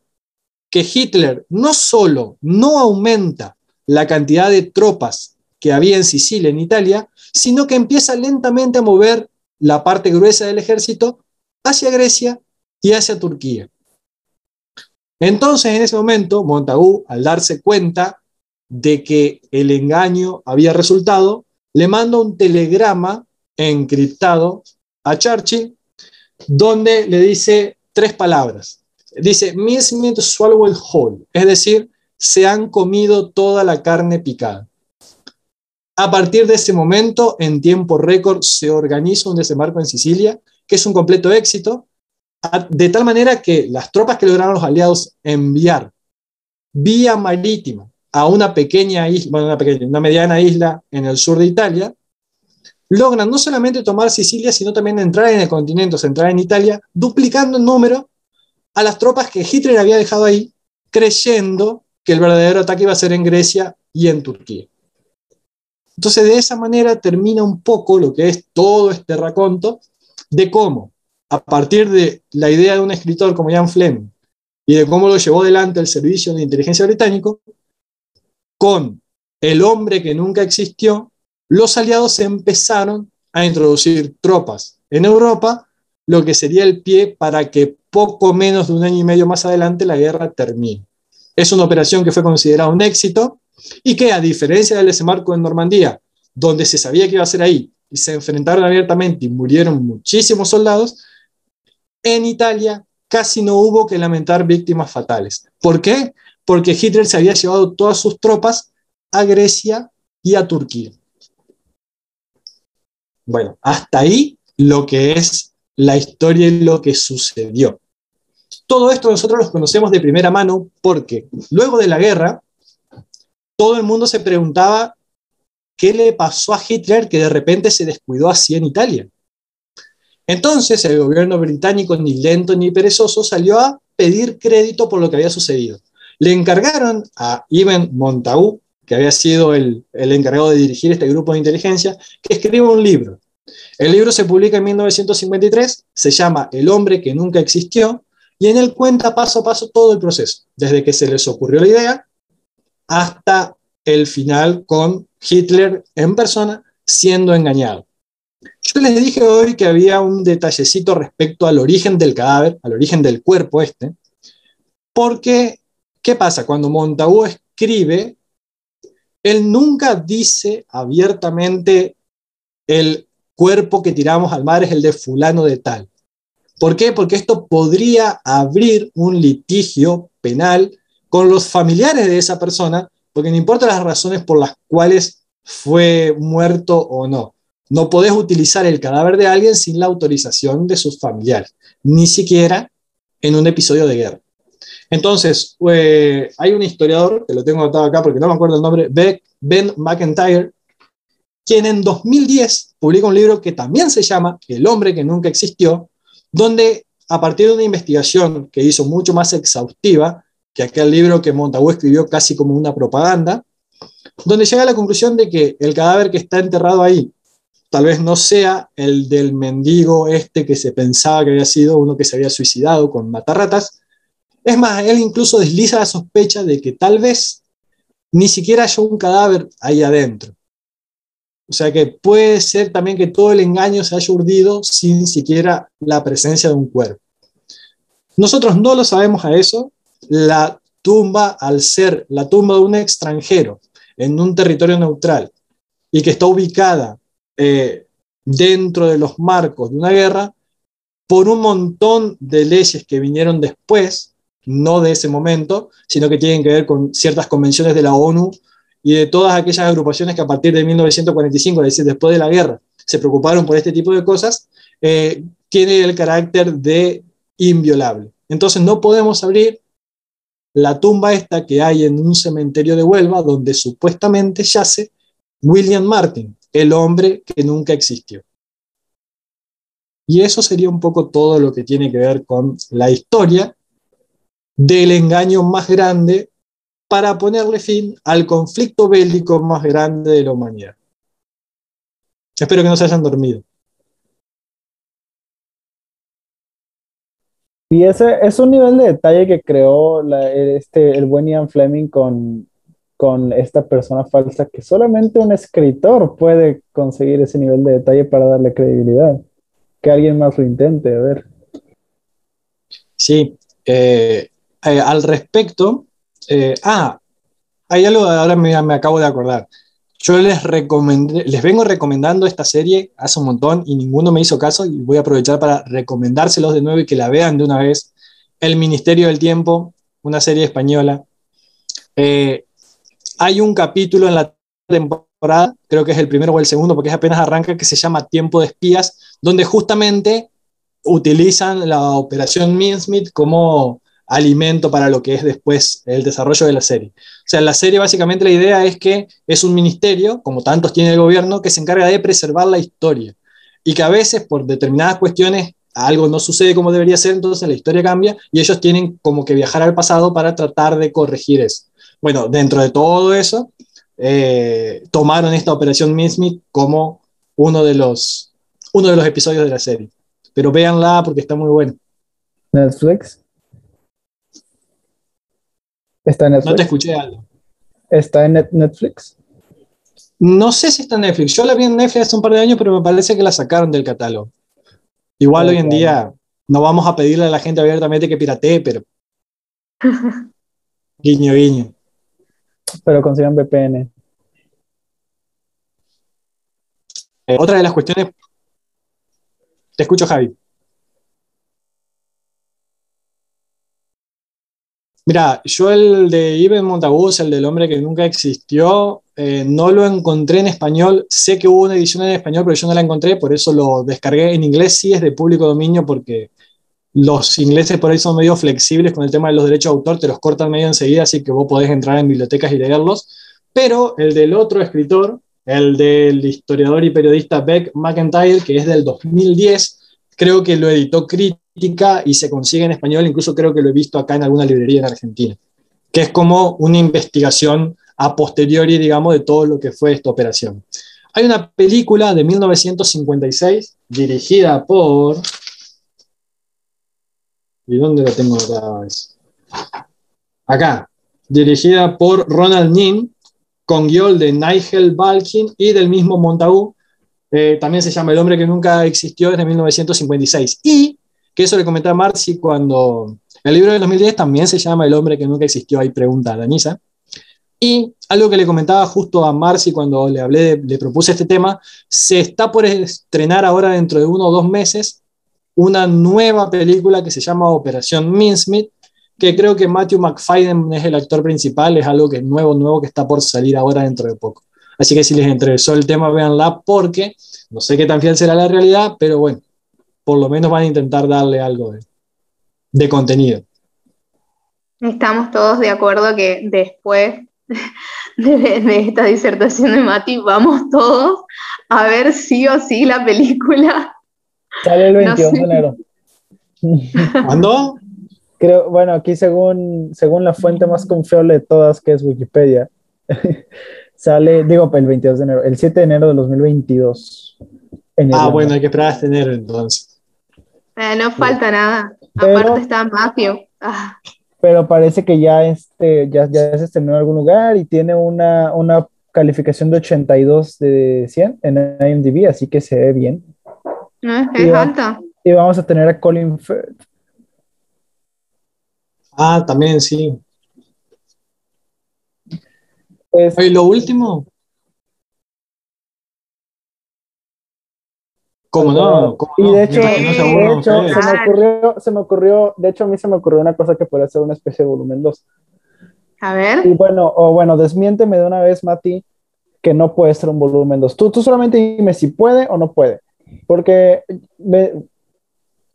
que Hitler no solo no aumenta la cantidad de tropas que había en Sicilia, en Italia, sino que empieza lentamente a mover la parte gruesa del ejército hacia Grecia y hacia Turquía. Entonces, en ese momento, Montagu, al darse cuenta de que el engaño había resultado, le manda un telegrama encriptado a Churchill, donde le dice tres palabras. Dice, swallow swallowed whole, es decir, se han comido toda la carne picada. A partir de ese momento, en tiempo récord, se organiza un desembarco en Sicilia, que es un completo éxito, de tal manera que las tropas que lograron los aliados enviar vía marítima a una pequeña isla, bueno, una, pequeña, una mediana isla en el sur de Italia, logran no solamente tomar Sicilia, sino también entrar en el continente, central en Italia, duplicando en número a las tropas que Hitler había dejado ahí, creyendo que el verdadero ataque iba a ser en Grecia y en Turquía. Entonces, de esa manera termina un poco lo que es todo este raconto de cómo, a partir de la idea de un escritor como Jan Fleming y de cómo lo llevó adelante el servicio de inteligencia británico, con el hombre que nunca existió, los aliados empezaron a introducir tropas en Europa, lo que sería el pie para que poco menos de un año y medio más adelante la guerra termine. Es una operación que fue considerada un éxito y que a diferencia del desembarco en Normandía, donde se sabía que iba a ser ahí y se enfrentaron abiertamente y murieron muchísimos soldados, en Italia casi no hubo que lamentar víctimas fatales. ¿Por qué? Porque Hitler se había llevado todas sus tropas a Grecia y a Turquía. Bueno, hasta ahí lo que es la historia y lo que sucedió. Todo esto nosotros lo conocemos de primera mano porque luego de la guerra, todo el mundo se preguntaba qué le pasó a Hitler que de repente se descuidó así en Italia. Entonces el gobierno británico, ni lento ni perezoso, salió a pedir crédito por lo que había sucedido. Le encargaron a Ibn Montagu, que había sido el, el encargado de dirigir este grupo de inteligencia, que escriba un libro. El libro se publica en 1953, se llama El hombre que nunca existió, y en él cuenta paso a paso todo el proceso, desde que se les ocurrió la idea hasta el final con Hitler en persona siendo engañado. Yo les dije hoy que había un detallecito respecto al origen del cadáver, al origen del cuerpo este, porque, ¿qué pasa? Cuando Montagu escribe, él nunca dice abiertamente el cuerpo que tiramos al mar es el de fulano de tal. ¿Por qué? Porque esto podría abrir un litigio penal con los familiares de esa persona, porque no importa las razones por las cuales fue muerto o no. No podés utilizar el cadáver de alguien sin la autorización de sus familiares, ni siquiera en un episodio de guerra. Entonces, eh, hay un historiador, que lo tengo anotado acá porque no me acuerdo el nombre, Ben McIntyre, quien en 2010 publica un libro que también se llama El hombre que nunca existió, donde a partir de una investigación que hizo mucho más exhaustiva que aquel libro que Montagu escribió casi como una propaganda, donde llega a la conclusión de que el cadáver que está enterrado ahí tal vez no sea el del mendigo este que se pensaba que había sido uno que se había suicidado con matarratas. Es más, él incluso desliza la sospecha de que tal vez ni siquiera haya un cadáver ahí adentro. O sea que puede ser también que todo el engaño se haya urdido sin siquiera la presencia de un cuerpo. Nosotros no lo sabemos a eso. La tumba, al ser la tumba de un extranjero en un territorio neutral y que está ubicada eh, dentro de los marcos de una guerra, por un montón de leyes que vinieron después, no de ese momento, sino que tienen que ver con ciertas convenciones de la ONU y de todas aquellas agrupaciones que a partir de 1945, es decir, después de la guerra, se preocuparon por este tipo de cosas, eh, tiene el carácter de inviolable. Entonces no podemos abrir la tumba esta que hay en un cementerio de Huelva, donde supuestamente yace William Martin, el hombre que nunca existió. Y eso sería un poco todo lo que tiene que ver con la historia del engaño más grande para ponerle fin al conflicto bélico más grande de la humanidad. Espero que no se hayan dormido. Y ese es un nivel de detalle que creó este, el buen Ian Fleming con, con esta persona falsa que solamente un escritor puede conseguir ese nivel de detalle para darle credibilidad. Que alguien más lo intente, a ver. Sí, eh, eh, al respecto, eh, ah, hay algo, ahora me, me, acabo de acordar. Yo les, les vengo recomendando esta serie hace un montón y ninguno me hizo caso y voy a aprovechar para recomendárselos de nuevo y que la vean de una vez. El Ministerio del Tiempo, una serie española. Eh, hay un capítulo en la temporada, creo que es el primero o el segundo, porque es apenas arranca, que se llama Tiempo de Espías, donde justamente utilizan la operación Minsmith como alimento para lo que es después el desarrollo de la serie. Sea, la serie básicamente la idea es que es un ministerio, como tantos tiene el gobierno, que se encarga de preservar la historia y que a veces por determinadas cuestiones algo no sucede como debería ser, entonces la historia cambia y ellos tienen como que viajar al pasado para tratar de corregir eso. Bueno, dentro de todo eso, eh, tomaron esta operación Minsmith como uno de, los, uno de los episodios de la serie. Pero véanla porque está muy buena. Netflix. ¿Está en Netflix? No te escuché algo. ¿Está en Netflix? No sé si está en Netflix. Yo la vi en Netflix hace un par de años, pero me parece que la sacaron del catálogo. Igual hoy en día no vamos a pedirle a la gente abiertamente que piratee, pero. guiño, guiño. Pero consigan VPN. Eh, otra de las cuestiones. Te escucho, Javi. Mira, yo el de Ibn Montagus, el del hombre que nunca existió, eh, no lo encontré en español. Sé que hubo una edición en español, pero yo no la encontré, por eso lo descargué. En inglés sí es de público dominio porque los ingleses por ahí son medio flexibles con el tema de los derechos de autor, te los cortan medio enseguida, así que vos podés entrar en bibliotecas y leerlos. Pero el del otro escritor, el del historiador y periodista Beck McIntyre, que es del 2010, creo que lo editó Crítica y se consigue en español, incluso creo que lo he visto acá en alguna librería en Argentina, que es como una investigación a posteriori, digamos, de todo lo que fue esta operación. Hay una película de 1956 dirigida por ¿Y dónde la tengo acá? Acá, dirigida por Ronald Nin, con guion de Nigel Balkin y del mismo Montagu. Eh, también se llama El hombre que nunca existió desde 1956. Y, que eso le comenté a Marcy cuando el libro de 2010 también se llama El hombre que nunca existió, hay pregunta a Danisa. Y algo que le comentaba justo a Marcy cuando le hablé, le propuse este tema, se está por estrenar ahora dentro de uno o dos meses una nueva película que se llama Operación Mincemeat, que creo que Matthew McFadden es el actor principal, es algo que nuevo, nuevo, que está por salir ahora dentro de poco. Así que si les interesó el tema, véanla porque no sé qué tan fiel será la realidad, pero bueno, por lo menos van a intentar darle algo de, de contenido. Estamos todos de acuerdo que después de, de, esta disertación de Mati, vamos todos a ver sí o sí la película Sale el 22 de enero. ¿Cuándo? Creo, bueno, aquí según, según la fuente más confiable de todas, que es Wikipedia, sale, digo, el 22 de enero, el 7 de enero de 2022. ah, bueno, hay que esperar hasta enero entonces. Eh, no falta nada. Aparte está Mafio. Ah. Pero parece que ya, este, ya, ya se estrenó en algún lugar y tiene una, una calificación de 82 de 100 en IMDb, así que se ve bien. No, es que es alta. Y vamos a tener a Colin Firth. Ah, también, sí. ¿Y lo último? ¿Cómo no? ¿Cómo y de hecho, de hecho se, me ocurrió, se me ocurrió, de hecho a mí se me ocurrió una cosa que podría ser una especie de volumen 2. A ver. Y bueno, o bueno, desmiénteme de una vez, Mati, que no puede ser un volumen 2. Tú, tú solamente dime si puede o no puede. Porque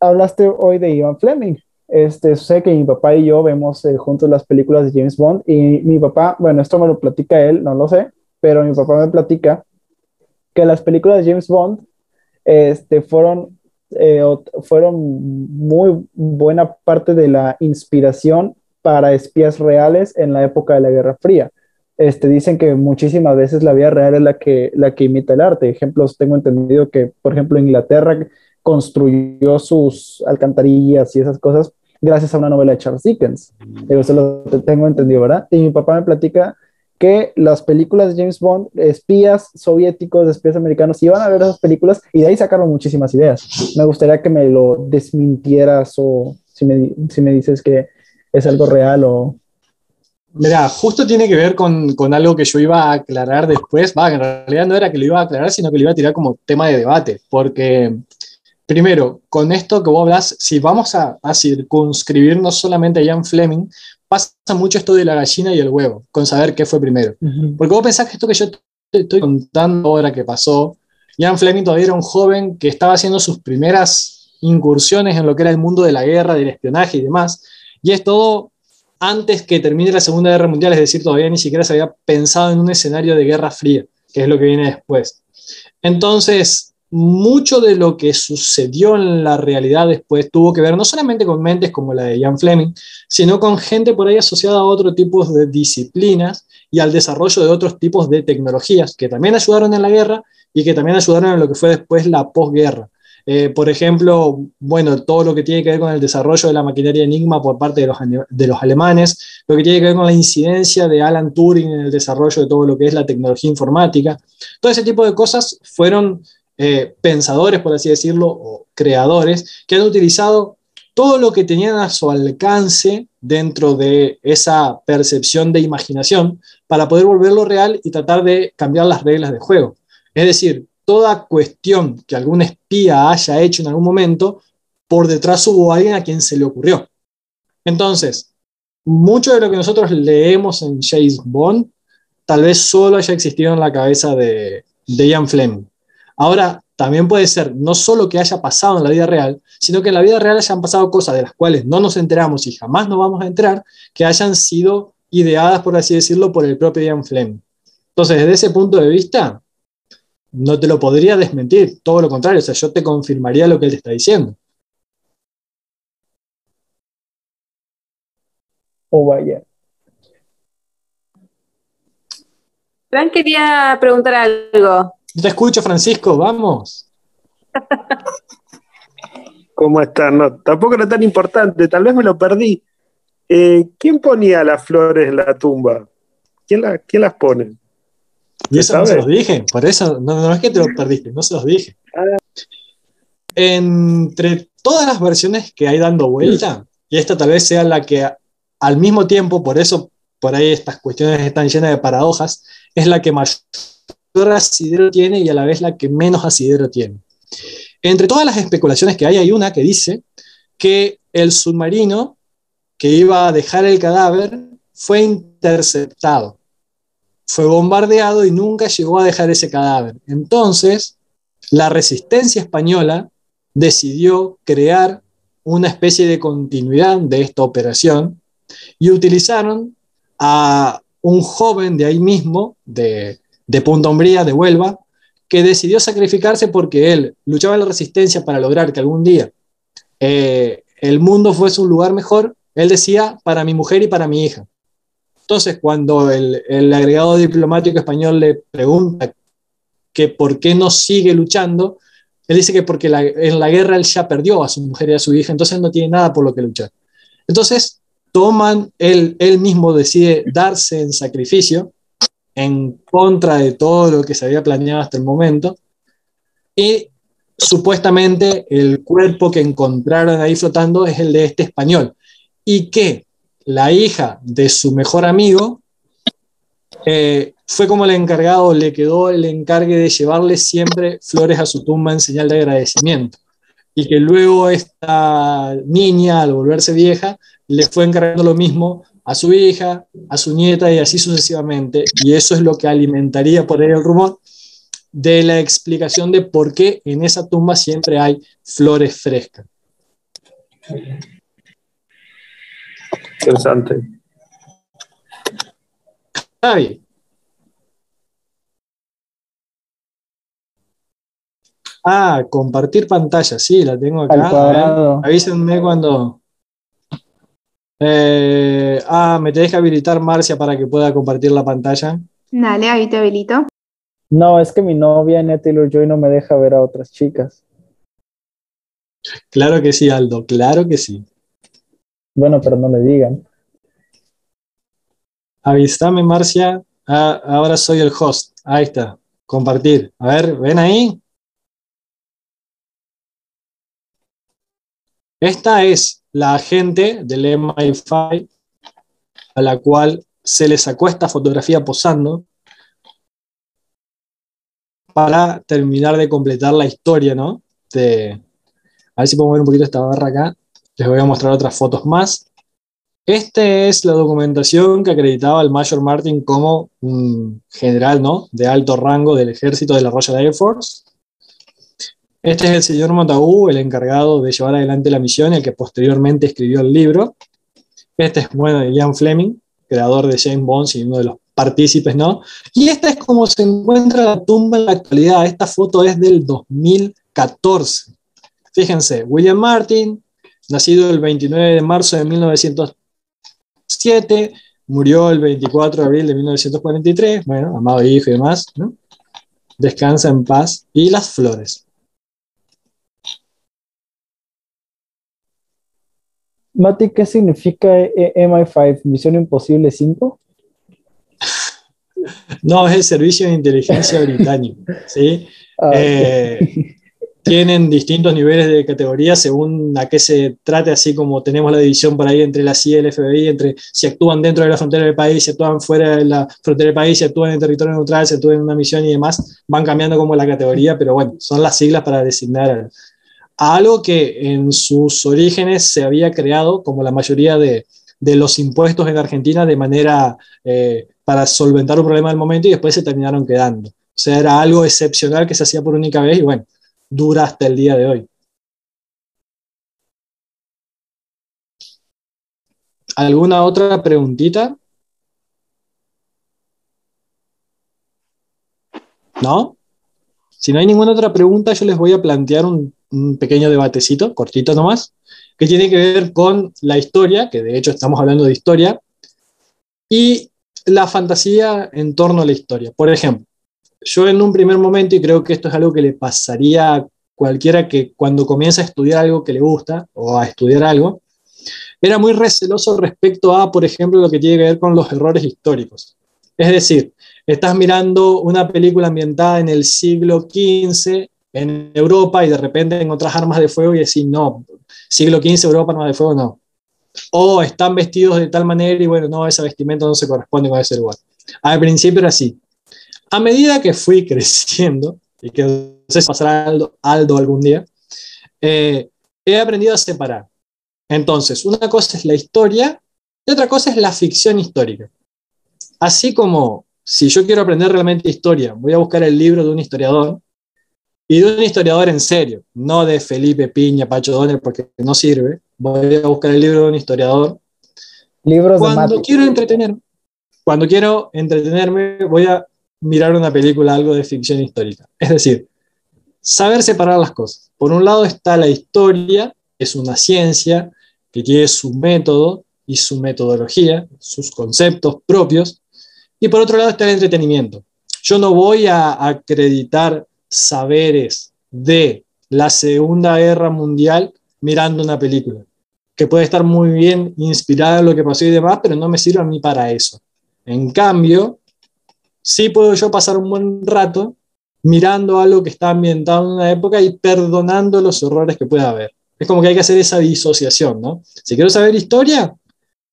hablaste hoy de Ivan Fleming. Este, sé que mi papá y yo vemos eh, juntos las películas de James Bond y mi papá, bueno, esto me lo platica él, no lo sé, pero mi papá me platica que las películas de James Bond este, fueron, eh, fueron muy buena parte de la inspiración para espías reales en la época de la Guerra Fría. Este, dicen que muchísimas veces la vida real es la que, la que imita el arte. Ejemplos, tengo entendido que, por ejemplo, Inglaterra construyó sus alcantarillas y esas cosas gracias a una novela de Charles Dickens. Eso lo tengo entendido, ¿verdad? Y mi papá me platica que las películas de James Bond, espías soviéticos, espías americanos, iban a ver esas películas y de ahí sacaron muchísimas ideas. Me gustaría que me lo desmintieras o si me, si me dices que es algo real o, Mira, justo tiene que ver con, con, algo que yo iba a aclarar después. Va, en realidad no era que lo iba a aclarar, sino que lo iba a tirar como tema de debate. Porque, primero, con esto que vos hablas, si vamos a, a circunscribirnos solamente a Jan Fleming, pasa mucho esto de la gallina y el huevo, con saber qué fue primero. Porque vos pensás que esto que yo te estoy contando ahora que pasó, Jan Fleming todavía era un joven que estaba haciendo sus primeras incursiones en lo que era el mundo de la guerra, del espionaje y demás. Y es todo antes que termine la Segunda Guerra Mundial, es decir, todavía ni siquiera se había pensado en un escenario de guerra fría, que es lo que viene después. Entonces, mucho de lo que sucedió en la realidad después tuvo que ver no solamente con mentes como la de Jan Fleming, sino con gente por ahí asociada a otro tipo de disciplinas y al desarrollo de otros tipos de tecnologías que también ayudaron en la guerra y que también ayudaron en lo que fue después la posguerra. Eh, por ejemplo, bueno, todo lo que tiene que ver con el desarrollo de la maquinaria Enigma por parte de los, de los alemanes, lo que tiene que ver con la incidencia de Alan Turing en el desarrollo de todo lo que es la tecnología informática. Todo ese tipo de cosas fueron eh, pensadores, por así decirlo, o creadores, que han utilizado todo lo que tenían a su alcance dentro de esa percepción de imaginación para poder volverlo real y tratar de cambiar las reglas de juego. Es decir, toda cuestión que algún espía haya hecho en algún momento, por detrás hubo alguien a quien se le ocurrió. Entonces, mucho de lo que nosotros leemos en James Bond tal vez solo haya existido en la cabeza de, de Ian Fleming. Ahora, también puede ser no solo que haya pasado en la vida real, sino que en la vida real hayan pasado cosas de las cuales no nos enteramos y jamás nos vamos a enterar, que hayan sido ideadas, por así decirlo, por el propio Ian Fleming. Entonces, desde ese punto de vista, no te lo podría desmentir, todo lo contrario, o sea, yo te confirmaría lo que él te está diciendo. O vaya. Fran quería preguntar algo. Te escucho, Francisco, vamos. ¿Cómo están? No, tampoco era tan importante, tal vez me lo perdí. Eh, ¿Quién ponía las flores en la tumba? ¿Quién, la- quién las pone? Y eso no se los dije, por eso no, no es que te lo perdiste, no se los dije. Entre todas las versiones que hay dando vuelta, y esta tal vez sea la que al mismo tiempo, por eso por ahí estas cuestiones están llenas de paradojas, es la que mayor asidero tiene y a la vez la que menos asidero tiene. Entre todas las especulaciones que hay, hay una que dice que el submarino que iba a dejar el cadáver fue interceptado fue bombardeado y nunca llegó a dejar ese cadáver. Entonces, la resistencia española decidió crear una especie de continuidad de esta operación y utilizaron a un joven de ahí mismo, de, de Punta Umbría, de Huelva, que decidió sacrificarse porque él luchaba en la resistencia para lograr que algún día eh, el mundo fuese un lugar mejor. Él decía, para mi mujer y para mi hija. Entonces, cuando el, el agregado diplomático español le pregunta que por qué no sigue luchando, él dice que porque en la guerra él ya perdió a su mujer y a su hija, entonces no tiene nada por lo que luchar. Entonces, toman, él, él mismo decide darse en sacrificio en contra de todo lo que se había planeado hasta el momento, y supuestamente el cuerpo que encontraron ahí flotando es el de este español, y que la hija de su mejor amigo eh, fue como el encargado, le quedó el encargue de llevarle siempre flores a su tumba en señal de agradecimiento. Y que luego esta niña, al volverse vieja, le fue encargando lo mismo a su hija, a su nieta y así sucesivamente. Y eso es lo que alimentaría por ahí el rumor de la explicación de por qué en esa tumba siempre hay flores frescas. Interesante. Javi. Ah, compartir pantalla, sí, la tengo acá. Al cuadrado. avísenme cuando. Eh, ah, me tenés que habilitar Marcia para que pueda compartir la pantalla. Dale, ahí te habilito. No, es que mi novia Anya Taylor Joy no me deja ver a otras chicas. Claro que sí, Aldo, claro que sí. Bueno, pero no le digan. Avísame, Marcia. Ah, ahora soy el host. Ahí está. Compartir. A ver, ¿ven ahí? Esta es la agente del MI5 a la cual se le sacó esta fotografía posando para terminar de completar la historia, ¿no? A ver si podemos ver un poquito esta barra acá. Les voy a mostrar otras fotos más. Esta es la documentación que acreditaba al Mayor Martin como un general ¿no? de alto rango del ejército de la Royal Air Force. Este es el señor Montagu, el encargado de llevar adelante la misión el que posteriormente escribió el libro. Este es, bueno, Ian Fleming, creador de James Bond y uno de los partícipes, ¿no? Y esta es como se encuentra la tumba en la actualidad. Esta foto es del 2014. Fíjense, William Martin, nacido el 29 de marzo de 1907, murió el 24 de abril de 1943, bueno, amado hijo y demás, ¿no? Descansa en paz. Y las flores. Mati, ¿qué significa eh, MI5? ¿Misión Imposible 5? No, es el Servicio de Inteligencia Británico, ¿sí? Ah, Eh, tienen distintos niveles de categoría según a qué se trate, así como tenemos la división por ahí entre la CIA y el FBI, entre si actúan dentro de la frontera del país, si actúan fuera de la frontera del país, si actúan en territorio neutral, si actúan en una misión y demás, van cambiando como la categoría, pero bueno, son las siglas para designar a, algo que en sus orígenes se había creado, como la mayoría de, de los impuestos en Argentina, de manera eh, para solventar un problema del momento y después se terminaron quedando. O sea, era algo excepcional que se hacía por única vez y bueno, dura hasta el día de hoy. ¿Alguna otra preguntita? ¿No? Si no hay ninguna otra pregunta, yo les voy a plantear un, un pequeño debatecito, cortito nomás, que tiene que ver con la historia, que de hecho estamos hablando de historia, y la fantasía en torno a la historia. Por ejemplo, yo en un primer momento, y creo que esto es algo que le pasaría a cualquiera que cuando comienza a estudiar algo que le gusta o a estudiar algo, era muy receloso respecto a, por ejemplo, lo que tiene que ver con los errores históricos. Es decir, estás mirando una película ambientada en el siglo XV en Europa y de repente encontrás armas de fuego y decís, no, siglo XV Europa, armas de fuego, no. O están vestidos de tal manera y bueno, no, esa vestimenta no se corresponde con ese lugar. Al principio era así. A medida que fui creciendo, y que no sé si pasará Aldo, Aldo algún día, eh, he aprendido a separar. Entonces, una cosa es la historia y otra cosa es la ficción histórica. Así como si yo quiero aprender realmente historia, voy a buscar el libro de un historiador, y de un historiador en serio, no de Felipe Piña, Pacho Donner, porque no sirve. Voy a buscar el libro de un historiador. Libros Cuando de quiero entretenerme, cuando quiero entretenerme, voy a mirar una película, algo de ficción histórica. Es decir, saber separar las cosas. Por un lado está la historia, es una ciencia que tiene su método y su metodología, sus conceptos propios. Y por otro lado está el entretenimiento. Yo no voy a acreditar saberes de la Segunda Guerra Mundial mirando una película, que puede estar muy bien inspirada en lo que pasó y demás, pero no me sirve a mí para eso. En cambio, sí puedo yo pasar un buen rato mirando algo que está ambientado en una época y perdonando los errores que pueda haber. Es como que hay que hacer esa disociación, ¿no? Si quiero saber historia,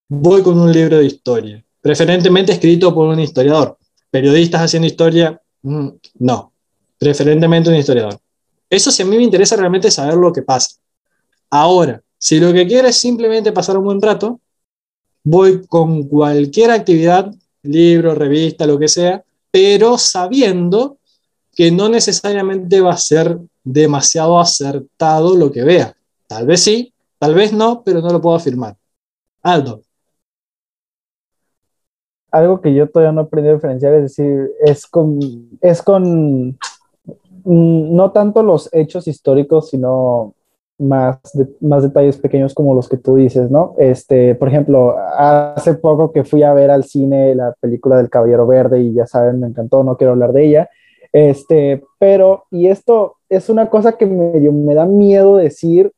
voy con un libro de historia, preferentemente escrito por un historiador. Periodistas haciendo historia, mm, no preferentemente un historiador. Eso si a mí me interesa realmente saber lo que pasa. Ahora, si lo que quiero es simplemente pasar un buen rato, voy con cualquier actividad, libro, revista, lo que sea, pero sabiendo que no necesariamente va a ser demasiado acertado lo que vea. Tal vez sí, tal vez no, pero no lo puedo afirmar. Aldo. Algo que yo todavía no aprendí a diferenciar es decir, es con, es con no tanto los hechos históricos, sino más, más detalles pequeños como los que tú dices, ¿no? Este, por ejemplo, hace poco que fui a ver al cine la película del Caballero Verde y ya saben, me encantó, no quiero hablar de ella. Este, pero, y esto es una cosa que me da miedo decir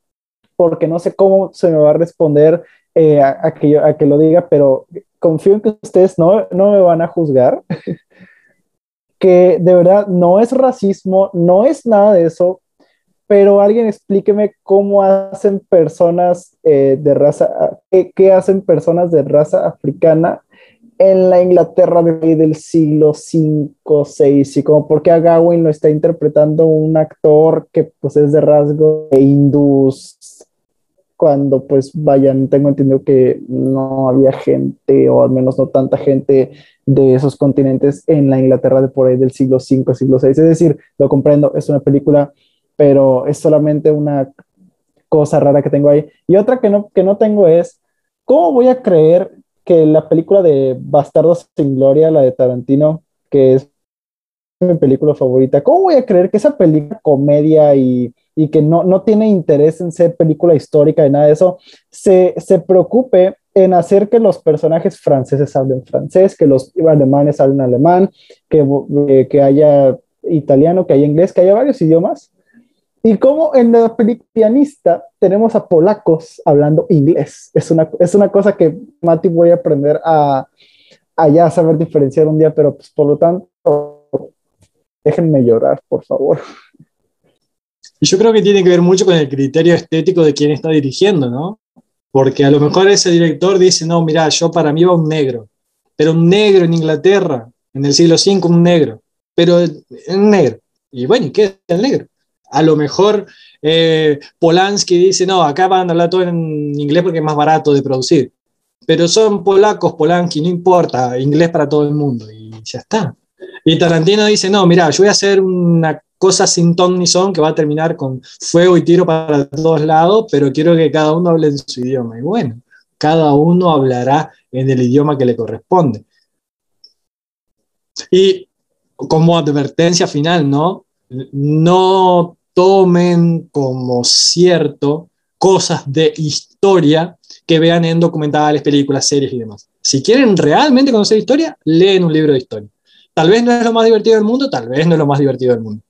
porque no sé cómo se me va a responder eh, a, que a que lo diga, pero confío en que ustedes no, no me van a juzgar. que de verdad no es racismo, no es nada de eso, pero alguien explíqueme cómo hacen personas eh, de raza, qué, hacen personas de raza africana en la Inglaterra del siglo V, VI, y como por qué a Gawain lo está interpretando un actor que pues es de rasgo de hindús, cuando pues vayan, tengo entendido que no había gente, o al menos no tanta gente de esos continentes en la Inglaterra de por ahí del siglo V, siglo VI. Es decir, lo comprendo, es una película, pero es solamente una cosa rara que tengo ahí. Y otra que no, que no tengo es, ¿cómo voy a creer que la película de Bastardos sin Gloria, la de Tarantino, que es mi película favorita, ¿cómo voy a creer que esa película comedia y, y que no, no tiene interés en ser película histórica y nada de eso, se, se preocupe en hacer que los personajes franceses hablen francés, que los alemanes hablen alemán, que, eh, que haya italiano, que haya inglés, que haya varios idiomas. Y como en la película pianista tenemos a polacos hablando inglés. Es una, es una cosa que Mati voy a aprender a, a ya saber diferenciar un día, pero pues por lo tanto, déjenme llorar, por favor. Y yo creo que tiene que ver mucho con el criterio estético de quien está dirigiendo, ¿no? Porque a lo mejor ese director dice, no, mira, yo para mí va un negro, pero un negro en Inglaterra, en el siglo V, un negro, pero un negro. Y bueno, ¿y qué es el negro? A lo mejor eh, Polanski dice, no, acá van a hablar todo en inglés porque es más barato de producir. pero son polacos, polanqui, no importa, inglés para todo el mundo y ya está. Y Tarantino dice, no, mira, yo voy a hacer una cosa sin ton ni son que va a terminar con fuego y tiro para todos lados, pero quiero que cada uno hable en su idioma. Y bueno, cada uno hablará en el idioma que le corresponde. Y como advertencia final, ¿no? No tomen como cierto cosas de historia que vean en documentales, películas, series y demás. Si quieren realmente conocer historia, leen un libro de historia. Tal vez no es lo más divertido del mundo, tal vez no es lo más divertido del mundo.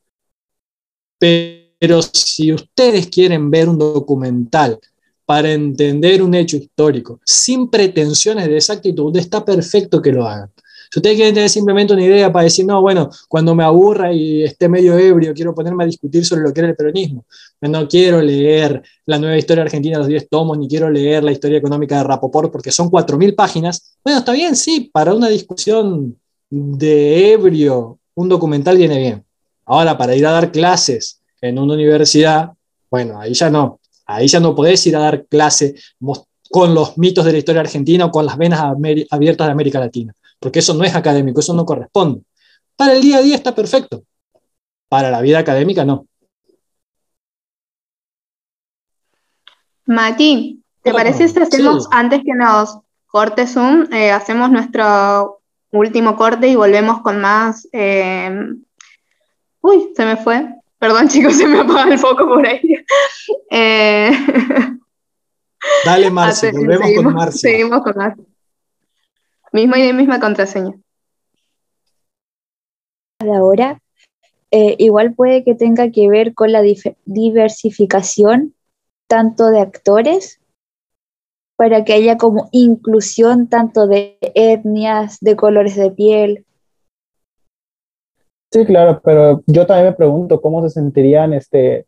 Pero si ustedes quieren ver un documental para entender un hecho histórico sin pretensiones de exactitud, está perfecto que lo hagan. Si ustedes quieren tener simplemente una idea para decir, no, bueno, cuando me aburra y esté medio ebrio, quiero ponerme a discutir sobre lo que era el peronismo. No quiero leer la nueva historia argentina, los 10 tomos, ni quiero leer la historia económica de Rapoport, porque son 4.000 páginas. Bueno, está bien, sí, para una discusión de ebrio, un documental viene bien. Ahora, para ir a dar clases en una universidad, bueno, ahí ya no. Ahí ya no podés ir a dar clase con los mitos de la historia argentina o con las venas abiertas de América Latina porque eso no es académico, eso no corresponde. Para el día a día está perfecto, para la vida académica no. Mati, ¿te parece si hacemos, antes que nos corte Zoom, eh, hacemos nuestro último corte y volvemos con más... Eh, uy, se me fue. Perdón chicos, se me apaga el foco por ahí. Eh, Dale, Marcia, volvemos con Marcia. Seguimos con Marcia. Misma idea, misma contraseña. Ahora, eh, igual puede que tenga que ver con la diversificación tanto de actores para que haya como inclusión tanto de etnias, de colores de piel. Sí, claro, pero yo también me pregunto cómo se sentirían, este,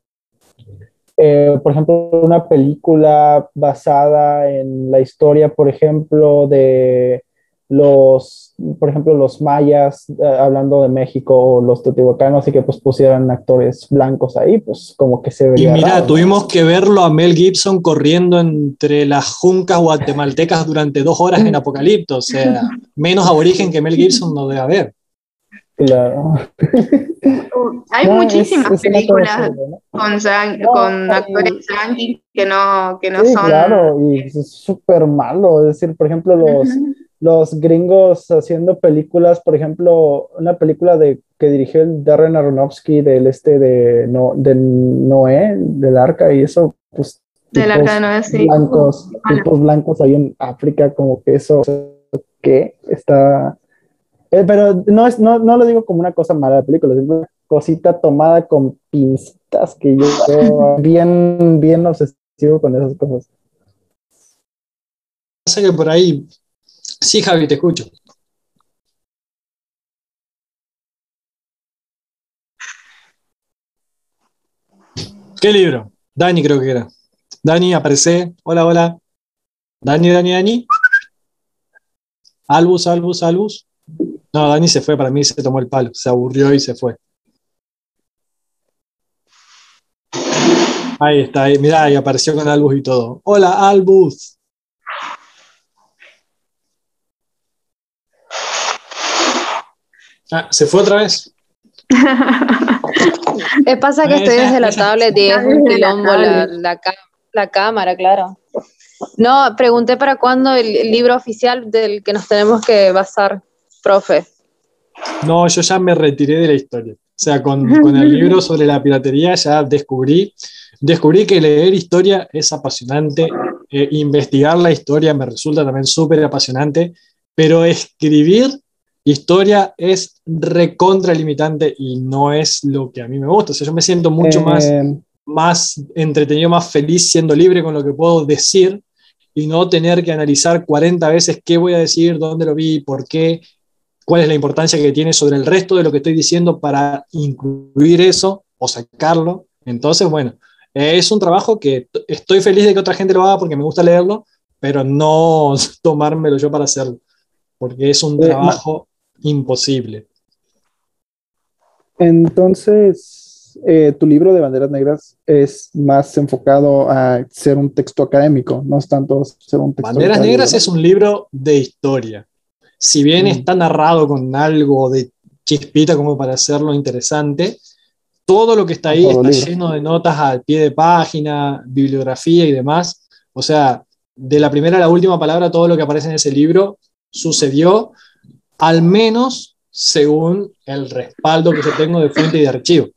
eh, por ejemplo, una película basada en la historia, por ejemplo, de los, por ejemplo, los mayas, eh, hablando de México, o los teotihuacanos, y que pues pusieran actores blancos ahí, pues como que se vería. Y mira, tuvimos que verlo a Mel Gibson corriendo entre las juncas guatemaltecas durante dos horas en Apocalipto, o sea, menos aborigen queEl Gibson no debe haber. Claro. hay muchísimas películas con, actores yankees que no, que no sí, son. Claro, y es súper malo. Es decir, por ejemplo, los, los gringos haciendo películas, por ejemplo, una película de que dirigió el Darren Aronofsky del este de, no, de Noé, del arca, y eso, pues. Del arca de Noé, sí. Blancos, tipos blancos ahí en África, como que eso, que está. Eh, pero no, es, no, no lo digo como una cosa mala de la película, es una cosita tomada con pinzas que yo veo bien, bien obsesivo con esas cosas. Sé que por ahí Sí, Javi, te escucho. ¿Qué libro? Dani creo que era. Dani, aparece. Hola, hola. Dani, Dani, Dani. Albus, Albus, Albus. No, Dani se fue, para mí se tomó el palo, se aburrió y se fue. Ahí está, ahí, mirá, ahí apareció con Albus y todo. Hola, Albus. Ah, ¿se fue otra vez? Me pasa que estoy desde la tablet y es un quilombo la, cámara, claro. No, pregunté para cuándo el, libro oficial del que nos tenemos que basar, profe. No, yo ya me retiré de la historia. O sea, con, el libro sobre la piratería ya descubrí, descubrí que leer historia es apasionante, eh, investigar la historia me resulta también súper apasionante, pero escribir historia es recontralimitante y no es lo que a mí me gusta. O sea, yo me siento mucho más, eh, más entretenido, más feliz siendo libre con lo que puedo decir y no tener que analizar 40 veces qué voy a decir, dónde lo vi, por qué, cuál es la importancia que tiene sobre el resto de lo que estoy diciendo para incluir eso o sacarlo. Entonces, bueno, es un trabajo que estoy feliz de que otra gente lo haga porque me gusta leerlo, pero no tomármelo yo para hacerlo, porque es un trabajo imposible. Entonces, eh, tu libro de Banderas Negras es más enfocado a ser un texto académico, no es tanto ser un texto Banderas Negras es un libro de historia. Si bien mm. está narrado con algo de chispita como para hacerlo interesante, todo lo que está ahí está lleno de notas al pie de página, bibliografía y demás. O sea, de la primera a la última palabra, todo lo que aparece en ese libro sucedió, al menos según el respaldo que yo tengo de fuente y de archivo.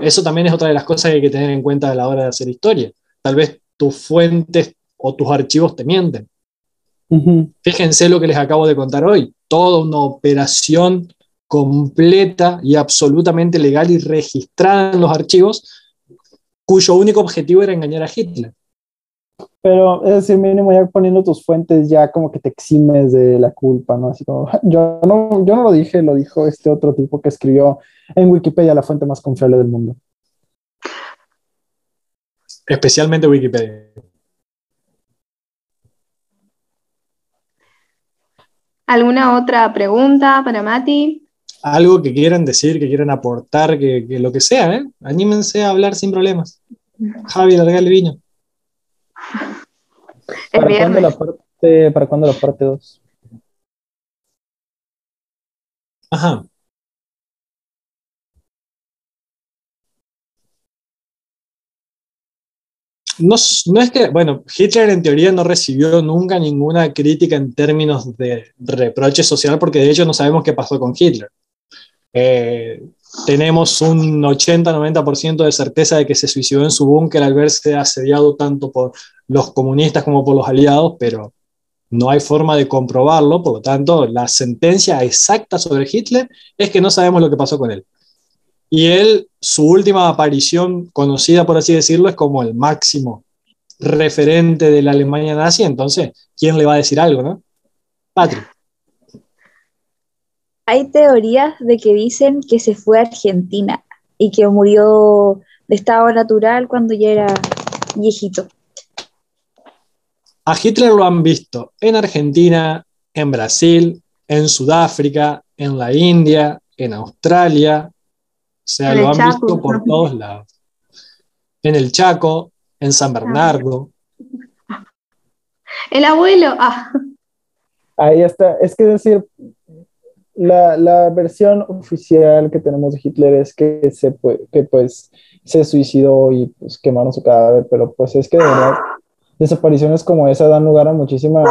Eso también es otra de las cosas que hay que tener en cuenta a la hora de hacer historia. Tal vez tus fuentes o tus archivos te mienten. Fíjense lo que les acabo de contar hoy. Toda una operación completa y absolutamente legal y registrada en los archivos, cuyo único objetivo era engañar a Hitler. Pero es decir, mínimo ya poniendo tus fuentes ya como que te eximes de la culpa, ¿no? Así como, yo no, yo no lo dije, lo dijo este otro tipo que escribió en Wikipedia la fuente más confiable del mundo. Especialmente Wikipedia. ¿Alguna otra pregunta para Mati? Algo que quieran decir, que quieran aportar, que, lo que sea, ¿eh? Anímense a hablar sin problemas. Javi, largale vino. ¿Para cuándo, la parte, ¿Para cuándo la parte 2? Ajá. No, no, es que, bueno, Hitler en teoría no recibió nunca ninguna crítica en términos de reproche social, porque de hecho no sabemos qué pasó con Hitler. Eh, tenemos un 80-90% de certeza de que se suicidó en su búnker al verse asediado tanto por los comunistas como por los aliados, pero no hay forma de comprobarlo, por lo tanto, la sentencia exacta sobre Hitler es que no sabemos lo que pasó con él. Y él, su última aparición conocida, por así decirlo, es como el máximo referente de la Alemania nazi, entonces, ¿quién le va a decir algo, no? Patrick. Hay teorías de que dicen que se fue a Argentina y que murió de estado natural cuando ya era viejito. A Hitler lo han visto en Argentina, en Brasil, en Sudáfrica, en la India, en Australia. O sea, lo han visto por todos lados. En el Chaco, en San Bernardo. El abuelo. Ah. Ahí está. Es que decir, la, la, versión oficial que tenemos de Hitler es que se que pues se suicidó y pues quemaron su cadáver, pero pues es que de verdad desapariciones como esa dan lugar a muchísimas...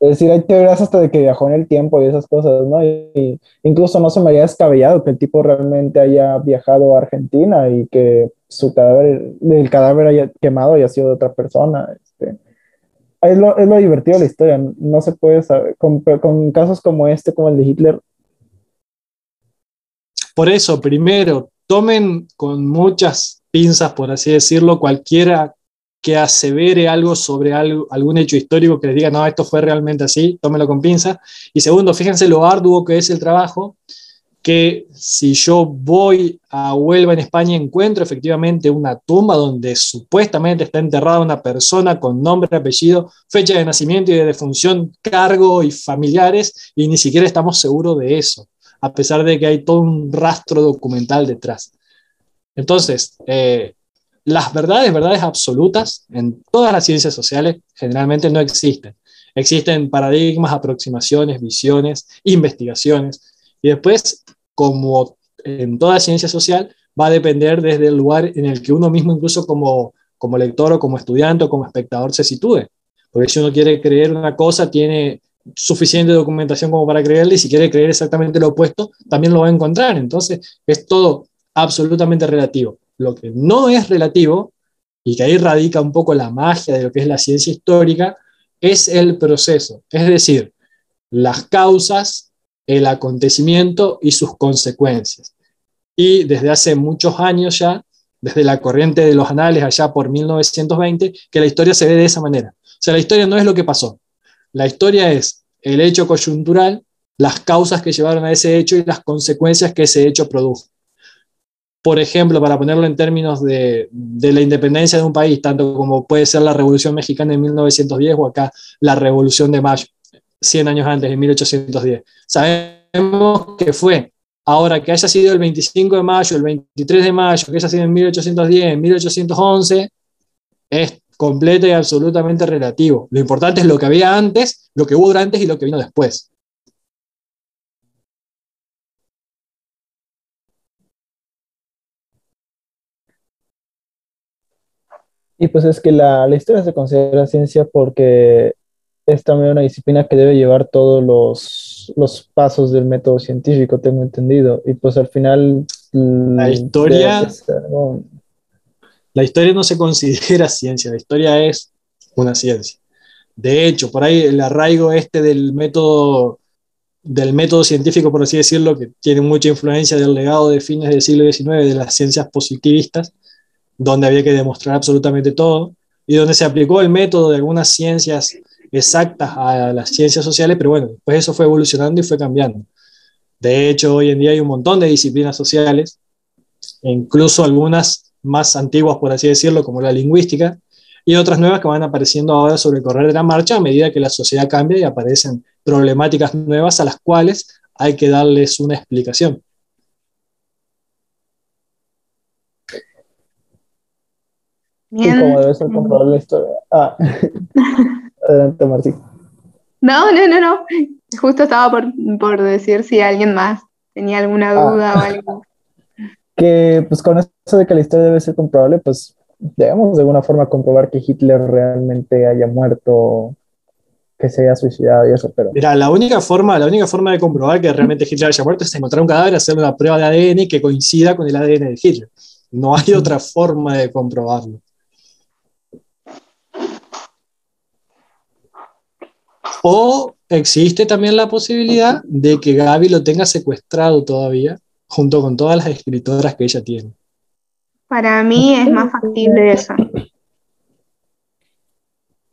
Es decir, hay teorías hasta de que viajó en el tiempo y esas cosas, ¿no? Y, incluso no se me había descabellado que el tipo realmente haya viajado a Argentina y que su cadáver, el cadáver haya quemado haya sido de otra persona. Este. Es, lo, es lo divertido de la historia, no se puede saber, con, con casos como este, como el de Hitler. Por eso, primero, tomen con muchas pinzas, por así decirlo, cualquiera que asevere algo sobre algún hecho histórico que les diga, no, esto fue realmente así, tómelo con pinza. Y segundo, fíjense lo arduo que es el trabajo, que si yo voy a Huelva en España encuentro efectivamente una tumba donde supuestamente está enterrada una persona con nombre, apellido, fecha de nacimiento y de defunción, cargo y familiares, y ni siquiera estamos seguros de eso, a pesar de que hay todo un rastro documental detrás. Entonces, eh, las verdades, verdades absolutas en todas las ciencias sociales generalmente no existen. Existen paradigmas, aproximaciones, visiones, investigaciones. Y después, como en toda ciencia social, va a depender desde el lugar en el que uno mismo, incluso como, como lector o como estudiante o como espectador, se sitúe. Porque si uno quiere creer una cosa, tiene suficiente documentación como para creerle, y si quiere creer exactamente lo opuesto, también lo va a encontrar. Entonces, es todo absolutamente relativo. Lo que no es relativo, y que ahí radica un poco la magia de lo que es la ciencia histórica, es el proceso, es decir, las causas, el acontecimiento y sus consecuencias. Y desde hace muchos años ya, desde la corriente de los anales allá por 1920, que la historia se ve de esa manera. O sea, la historia no es lo que pasó. La historia es el hecho coyuntural, las causas que llevaron a ese hecho y las consecuencias que ese hecho produjo por ejemplo, para ponerlo en términos de, la independencia de un país, tanto como puede ser la Revolución Mexicana en 1910 o acá la Revolución de Mayo, 100 años antes, en 1810. Sabemos que fue Ahora, que haya sido el 25 de mayo, el 23 de mayo, que haya sido en 1810, 1811, es completo y absolutamente relativo. Lo importante es lo que había antes, lo que hubo durante y lo que vino después. Y pues es que la, la historia se considera ciencia porque es también una disciplina que debe llevar todos los, los pasos del método científico, tengo entendido. Y pues al final... La historia... La historia no se considera ciencia, la historia es una ciencia. De hecho, por ahí el arraigo este del método, del método científico, por así decirlo, que tiene mucha influencia del legado de fines del siglo XIX de las ciencias positivistas, donde había que demostrar absolutamente todo, y donde se aplicó el método de algunas ciencias exactas a las ciencias sociales, pero bueno, después eso fue evolucionando y fue cambiando. De hecho, hoy en día hay un montón de disciplinas sociales, incluso algunas más antiguas, por así decirlo, como la lingüística, y otras nuevas que van apareciendo ahora sobre el correr de la marcha a medida que la sociedad cambia y aparecen problemáticas nuevas a las cuales hay que darles una explicación. Bien. cómo debe ser comprobar la historia. Ah. Adelante, Martín. No, no, no, no. Justo estaba por, por decir si alguien más tenía alguna ah. duda o algo. Que pues con eso de que la historia debe ser comprobable, pues debemos de alguna forma comprobar que Hitler realmente haya muerto, que se haya suicidado y eso, pero... Mira, la única forma, la única forma de comprobar que realmente Hitler haya muerto es encontrar un cadáver, hacer una prueba de ADN que coincida con el ADN de Hitler. No hay otra forma de comprobarlo. O existe también la posibilidad de que Gaby lo tenga secuestrado todavía, junto con todas las escritoras que ella tiene. Para mí es más factible eso.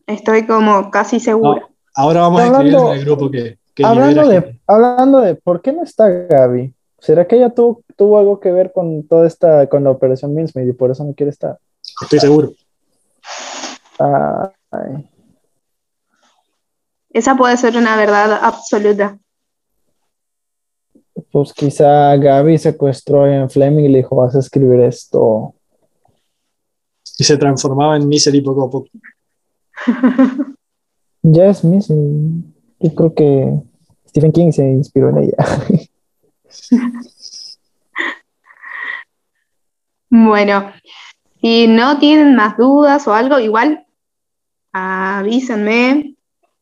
Estoy como casi segura. ahora vamos a escribir en el grupo que, hablando, de, hablando de por qué no está Gaby. ¿Será que ella tuvo, tuvo algo que ver con toda esta, con la operación Mincemeat y por eso no quiere estar? Estoy seguro. ay. Esa puede ser una verdad absoluta. Pues quizá Gaby secuestró en Fleming y le dijo, vas a escribir esto. Y se transformaba en Misery poco a poco. ya es Misery. Yo creo que Stephen King se inspiró en ella. bueno, si no tienen más dudas o algo, igual avísenme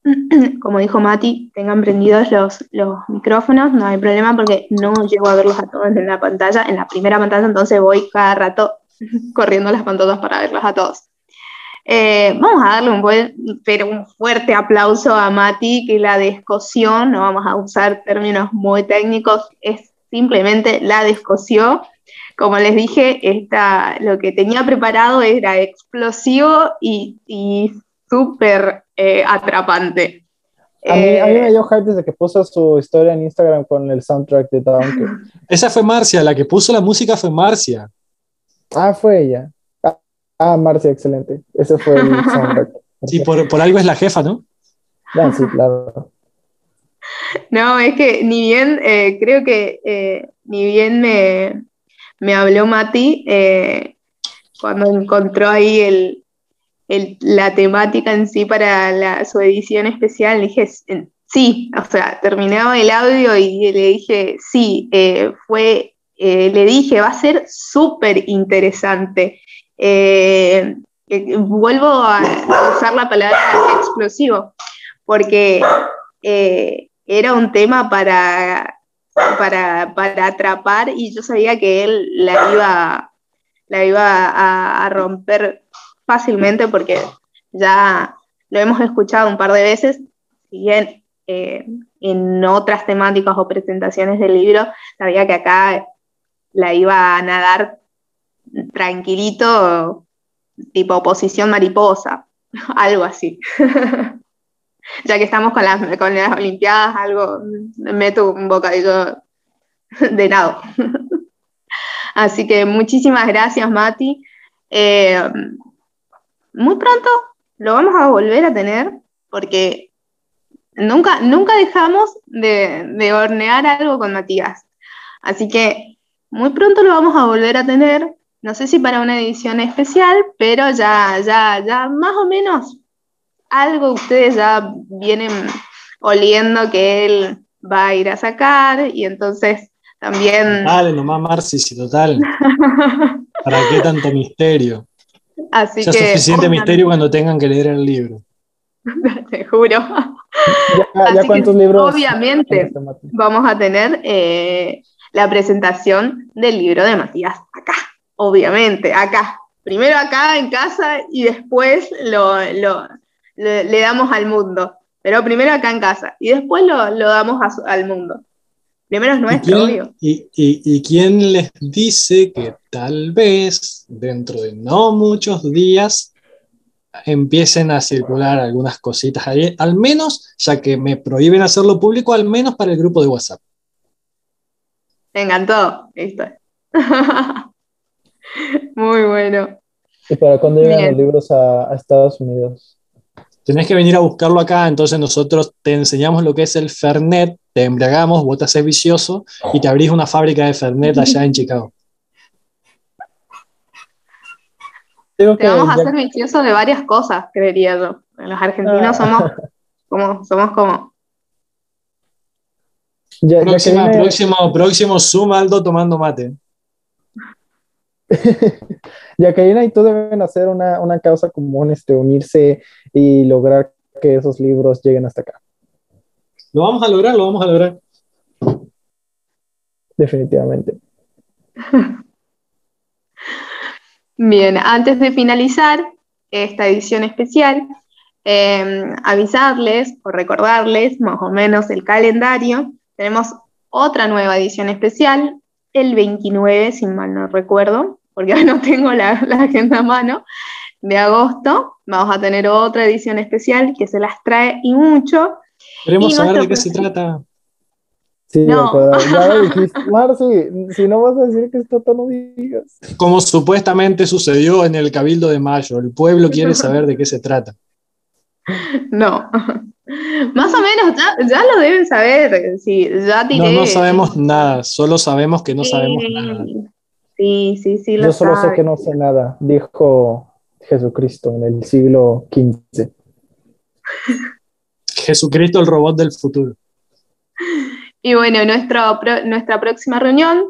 como dijo Mati, tengan prendidos los, micrófonos, no hay problema porque no llego a verlos a todos en la pantalla, en la primera pantalla, entonces voy cada rato corriendo las pantallas para verlos a todos. Eh, vamos a darle un, buen, pero un fuerte aplauso a Mati que la descosió, no vamos a usar términos muy técnicos, es simplemente la descosió. Como les dije, esta, lo que tenía preparado era explosivo y, y súper eh, atrapante. A mí, a mí, me eh, dio hype desde que puso su historia en Instagram con el soundtrack de Donkey. Esa fue Marcia, la que puso la música fue Marcia. Ah, fue ella. Ah, ah Marcia, excelente. Ese fue el soundtrack. Sí, por, por, algo es la jefa, ¿no? Ah, sí, claro. No, es que ni bien, eh, creo que ni bien me, me habló Mati cuando encontró ahí el, la temática en sí para su edición especial, le dije, sí, o sea, terminaba el audio y le dije, sí, eh, fue, eh, le dije, va a ser súper interesante. Eh, vuelvo a usar la palabra explosivo, porque era un tema para, para, para, atrapar y yo sabía que él la iba, la iba a romper fácilmente porque ya lo hemos escuchado un par de veces, si bien eh, en otras temáticas o presentaciones del libro, sabía que acá la iba a nadar tranquilito, tipo posición mariposa, algo así. ya que estamos con las, con las Olimpiadas, algo, meto un bocadillo de nado. así que muchísimas gracias, Mati. Eh, muy pronto lo vamos a volver a tener porque nunca, nunca dejamos de, hornear algo con Matías. Así que muy pronto lo vamos a volver a tener. No sé si para una edición especial, pero ya, ya, ya más o menos algo ustedes ya vienen oliendo que él va a ir a sacar y entonces también... Dale, nomás Marci, sí, total. ¿Para qué tanto misterio? Así ya que, suficiente misterio cuando tengan que leer el libro. Te juro. Ya, ya Así que, cuántos libros. Obviamente vamos a tener eh, la presentación del libro de Matías acá, obviamente, acá. Primero acá en casa y después lo, lo- le, le damos al mundo. Pero primero acá en casa y después lo, lo damos a al mundo. Primero es ¿Y nuestro, quién, obvio. y- y- y quién les dice que tal vez dentro de no muchos días empiecen a circular algunas cositas ahí? Al menos, ya que me prohíben hacerlo público, al menos para el grupo de WhatsApp. Me encantó. Listo. Muy bueno. ¿Y para cuándo llegan Bien. los libros a, a Estados Unidos? Tenés que venir a buscarlo acá, entonces nosotros te enseñamos lo que es el Fernet, te embriagamos, vos te haces vicioso y te abrís una fábrica de Fernet allá en Chicago. Te que vamos a hacer vicioso de varias cosas, creería yo. Los argentinos Ah. somos como, somos como. ya- viene- próximo, próximo Zoom Aldo tomando mate. Jacqueline y tú deben hacer una, una causa común, este, unirse y lograr que esos libros lleguen hasta acá, Lo vamos a lograr, lo vamos a lograr. definitivamente. Bien, antes de finalizar esta edición especial, eh, avisarles o recordarles más o menos el calendario. Tenemos otra nueva edición especial, el 29, si mal no recuerdo, porque hoy no tengo la, la agenda a mano, de agosto. Vamos a tener otra edición especial que se las trae y mucho. Queremos Y saber de qué se trata. Sí, No. dijiste. Marci, si no vas a decir que esto no digas. Como supuestamente sucedió en el Cabildo de Mayo. El pueblo quiere saber de qué se trata. No. Más o menos, ya, ya lo deben saber. Sí, ya No, tiré. no sabemos nada, solo sabemos que no sabemos Sí, nada. Sí, sí, sí, lo Yo solo sé que no sé nada, dijo Jesucristo en el siglo XV. Jesucristo, el robot del futuro. Y bueno, nuestro, pro- nuestra próxima reunión,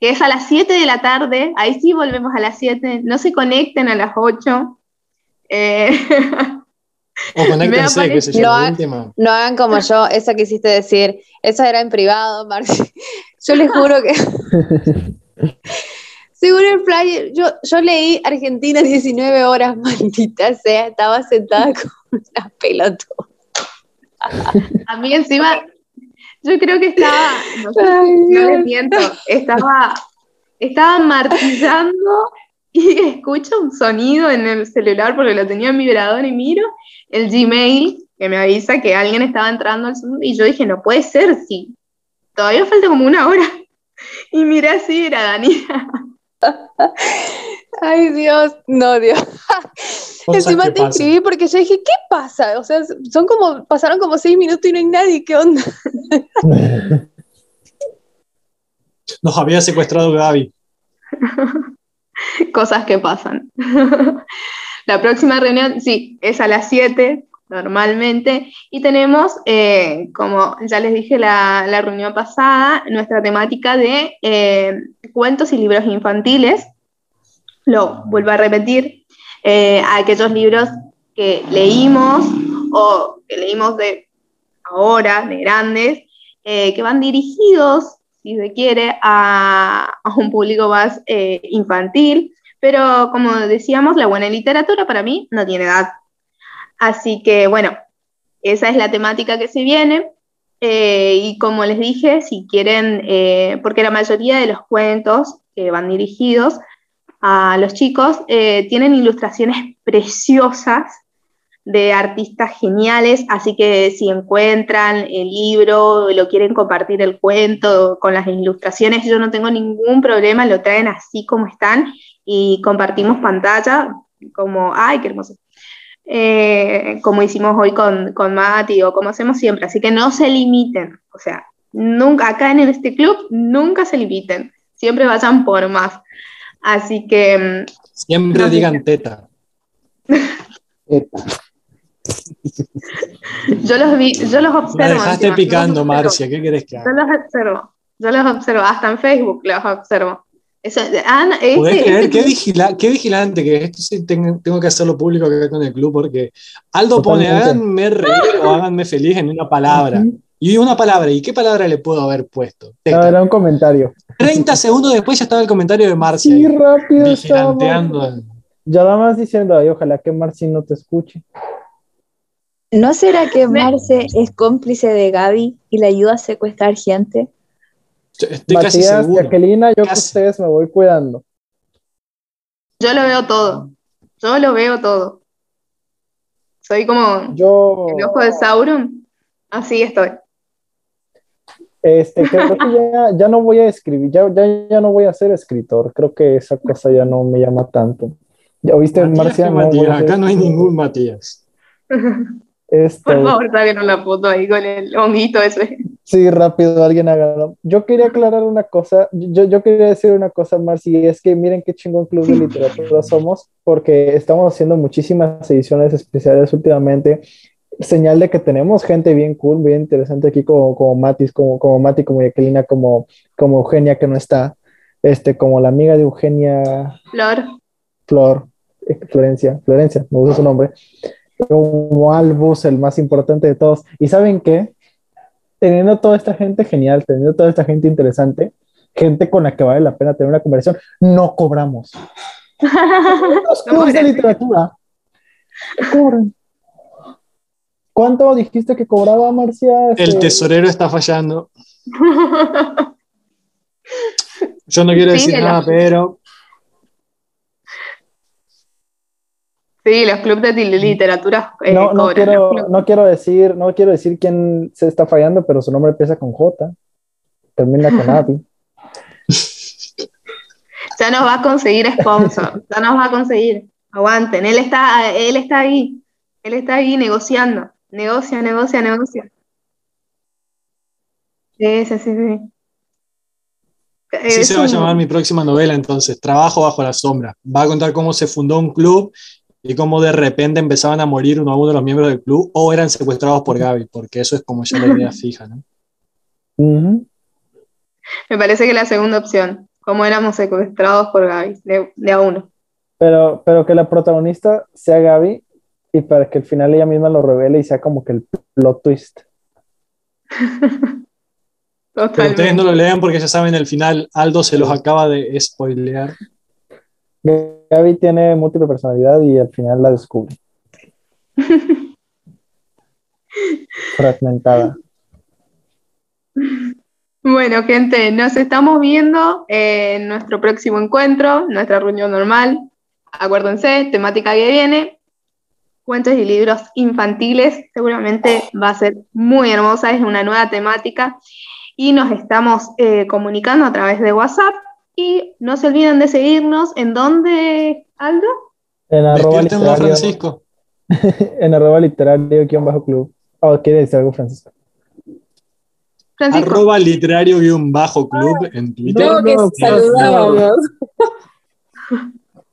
que es a las 7 de la tarde, ahí sí volvemos a las 7, no se conecten a las 8. Eh, O conéctense, sé yo, No, la última. No hagan como yo, esa quisiste decir. Esa era en privado, Marci. Yo les juro que. Según el flyer, yo, yo leí Argentina 19 horas, maldita sea, estaba sentada como una pelota. A mí encima, yo creo que estaba, no, sé, Ay, no Dios. les miento, estaba, estaba martillando y escucho un sonido en el celular porque lo tenía en vibrador y miro el Gmail que me avisa que alguien estaba entrando al Zoom y yo dije, no puede ser, sí, todavía falta como una hora. Y miré así, era Dani. Ay, Dios, no, Dios. Encima te escribí porque yo dije, ¿qué pasa? O sea, son como, pasaron como seis minutos y no hay nadie, ¿qué onda? Nos había secuestrado Gaby. Cosas que pasan. La próxima reunión, sí, es a las 7 normalmente. Y tenemos, eh, como ya les dije la, la reunión pasada, nuestra temática de eh, cuentos y libros infantiles. Lo vuelvo a repetir, eh, aquellos libros que leímos o que leímos de ahora, de grandes, eh, que van dirigidos, si se quiere, a, a un público más eh, infantil, pero como decíamos, la buena literatura para mí no tiene edad. Así que bueno, esa es la temática que se viene. Y como les dije, si quieren, porque la mayoría de los cuentos que van dirigidos a los chicos eh, tienen ilustraciones preciosas de artistas geniales, así que si encuentran el libro, lo quieren compartir el cuento con las ilustraciones, yo no tengo ningún problema, lo traen así como están y compartimos pantalla, como, ay, qué hermoso, eh, como hicimos hoy con, con Mati o como hacemos siempre, así que no se limiten, o sea, nunca, acá en este club, nunca se limiten, siempre vayan por más. Así que... mm, Siempre No, digan teta. Yo los vi, yo los observo. La dejaste encima, picando, yo. Marcia. ¿Qué querés que Yo haga? los observo, yo los observo, hasta en Facebook los observo. Eso, Ana, ese- ¿Podés creer ese qué, vigila- qué vigilante que esto sí tengo, tengo que hacerlo público acá con el club porque Aldo pone Totalmente. háganme reír o háganme feliz en una palabra. Y una palabra, ¿y qué palabra le puedo haber puesto? Era un comentario. 30 segundos después ya estaba el comentario de Marcia. Sí, rápido estaba. Ya nada más diciendo, ay, ojalá que Marci no te escuche. ¿No será que Marce es cómplice de Gaby y le ayuda a secuestrar gente? Estoy casi Matías, seguro. Jacquelina, yo con Casi. ustedes me voy cuidando. Yo lo veo todo. Yo lo veo todo. Soy como Yo, el ojo de Sauron. Así estoy. Este, creo que ya, ya no voy a escribir, ya, ya, ya no voy a ser escritor. Creo que esa cosa ya no me llama tanto. ¿Ya Matías, Marcia? ¿qué No Matías? ser Acá no hay ningún Matías. Este, Por favor, saquen la foto ahí con el honguito ese. Sí, rápido, alguien hágalo. Yo quería aclarar una cosa, yo, yo quería decir una cosa, Marci, y es que miren qué chingón club de literatura somos, porque estamos haciendo muchísimas ediciones especiales últimamente, señal de que tenemos gente bien cool, bien interesante aquí, como, como Matis, como, como Mati, como Jacquelina, como, como Eugenia, que no está, este, como la amiga de Eugenia Flor. Flor, eh, Florencia, Florencia, me gusta su nombre, como Albus, el más importante de todos. ¿Y saben qué? Teniendo toda esta gente genial, teniendo toda esta gente interesante, gente con la que vale la pena tener una conversación, no cobramos. Los clubes de literatura cobran. ¿Cuánto dijiste que cobraba Marcia? El Este, tesorero está fallando. Yo no quiero Sí, decir nada, pero Sí, los clubes de li- literatura eh, no, no cobran. quiero, no quiero decir, no quiero decir quién se está fallando, pero su nombre empieza con J, termina con Avi. Ya nos va a conseguir sponsor. ya nos va a conseguir. Aguanten. Él está, él está ahí. Él está ahí negociando. Negocia, negocia, negocia. Sí, sí, sí. sí. Es se va a llamar mi próxima novela entonces, Trabajo bajo la sombra. Va a contar cómo se fundó un club y cómo de repente empezaban a morir uno a uno de los miembros del club o eran secuestrados por Gaby, porque eso es como ya la idea fija, ¿no? Me parece que la segunda opción. Como éramos secuestrados por Gaby, de, de a uno. Pero, pero que la protagonista sea Gaby y para que al final ella misma lo revele y sea como que el plot twist. Pero ustedes no lo lean porque ya saben el final, Aldo se los acaba de spoilear. Gaby tiene múltiple personalidad y al final la descubre. Fragmentada. Bueno, gente, nos estamos viendo en nuestro próximo encuentro, nuestra reunión normal. Acuérdense, temática que viene, cuentos y libros infantiles. Seguramente va a ser muy hermosa, es una nueva temática. Y nos estamos eh, comunicando a través de WhatsApp. Y no se olviden de seguirnos. ¿En dónde, Aldo? En arroba literario, Francisco. en arroba literario guion bajo club. Oh, quiere decir algo, Francisco. Francisco. Arroba literario guion bajo club en Twitter. No, que saludábamos.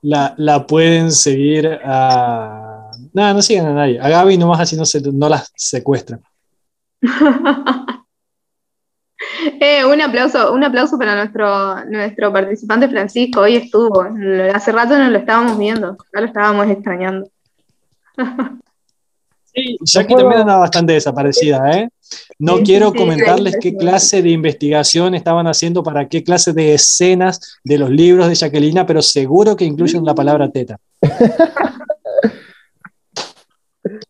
La, la pueden seguir a. Nada, no sigan a nadie. A Gaby nomás así no, se, no las secuestran. Eh, un aplauso, un aplauso para nuestro, nuestro participante Francisco. Hoy estuvo. Hace rato no lo estábamos viendo, ya lo estábamos extrañando. Sí, Jackie también andaba bastante desaparecida, ¿eh? No Sí, quiero sí, comentarles sí, qué clase de investigación estaban haciendo para qué clase de escenas de los libros de Jacquelina, pero seguro que incluyen la palabra teta.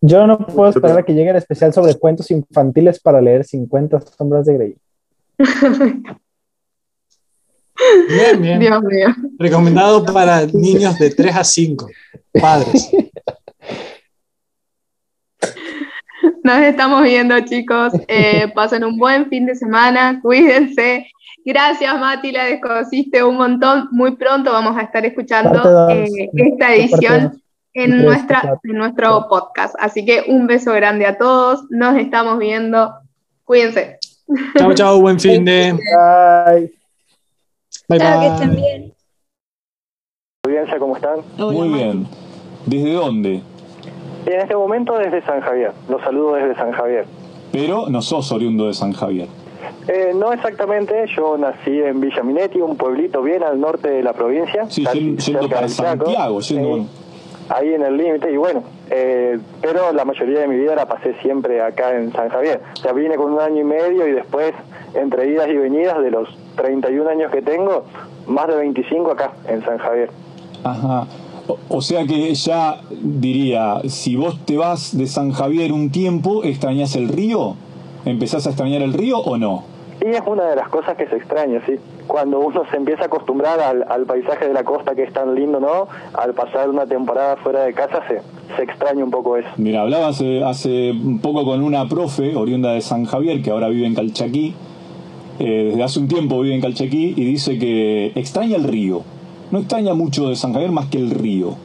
Yo no puedo esperar a que llegue el especial sobre cuentos infantiles para leer 50 sombras de Grey. Bien, bien. Dios mío. Recomendado para niños de 3 a 5, padres. Nos estamos viendo, chicos. Eh, pasen un buen fin de semana. Cuídense. Gracias, Mati. La descosiste un montón. Muy pronto vamos a estar escuchando eh, esta edición. En, nuestra, en nuestro podcast. Así que un beso grande a todos. Nos estamos viendo. Cuídense. Chao, chao, buen fin de. Bye. Bye, Chao, que bye. estén bien. audiencia, ¿cómo están? Muy bien. ¿Desde dónde? En este momento desde San Javier, los saludo desde San Javier. Pero no sos oriundo de San Javier. Eh, no exactamente, yo nací en Villa Minetti, un pueblito bien al norte de la provincia. Sí, yendo, para. Santiago, yendo... ahí en el límite, y bueno, eh, pero la mayoría de mi vida la pasé siempre acá en San Javier. O sea, vine con un año y medio y después, entre idas y venidas, de los 31 años que tengo, más de 25 acá en San Javier. Ajá. O, sea que ya diría, si vos te vas de San Javier un tiempo, ¿extrañas el río? ¿Empezás a extrañar el río o no? Y es una de las cosas que se extraña, sí. Cuando uno se empieza a acostumbrar al, paisaje de la costa que es tan lindo, ¿no? Al pasar una temporada fuera de casa se, se extraña un poco eso. Mira, hablaba hace, un poco con una profe oriunda de San Javier que ahora vive en Calchaquí. Eh, desde hace un tiempo vive en Calchaquí y dice que extraña el río. No extraña mucho de San Javier más que el río.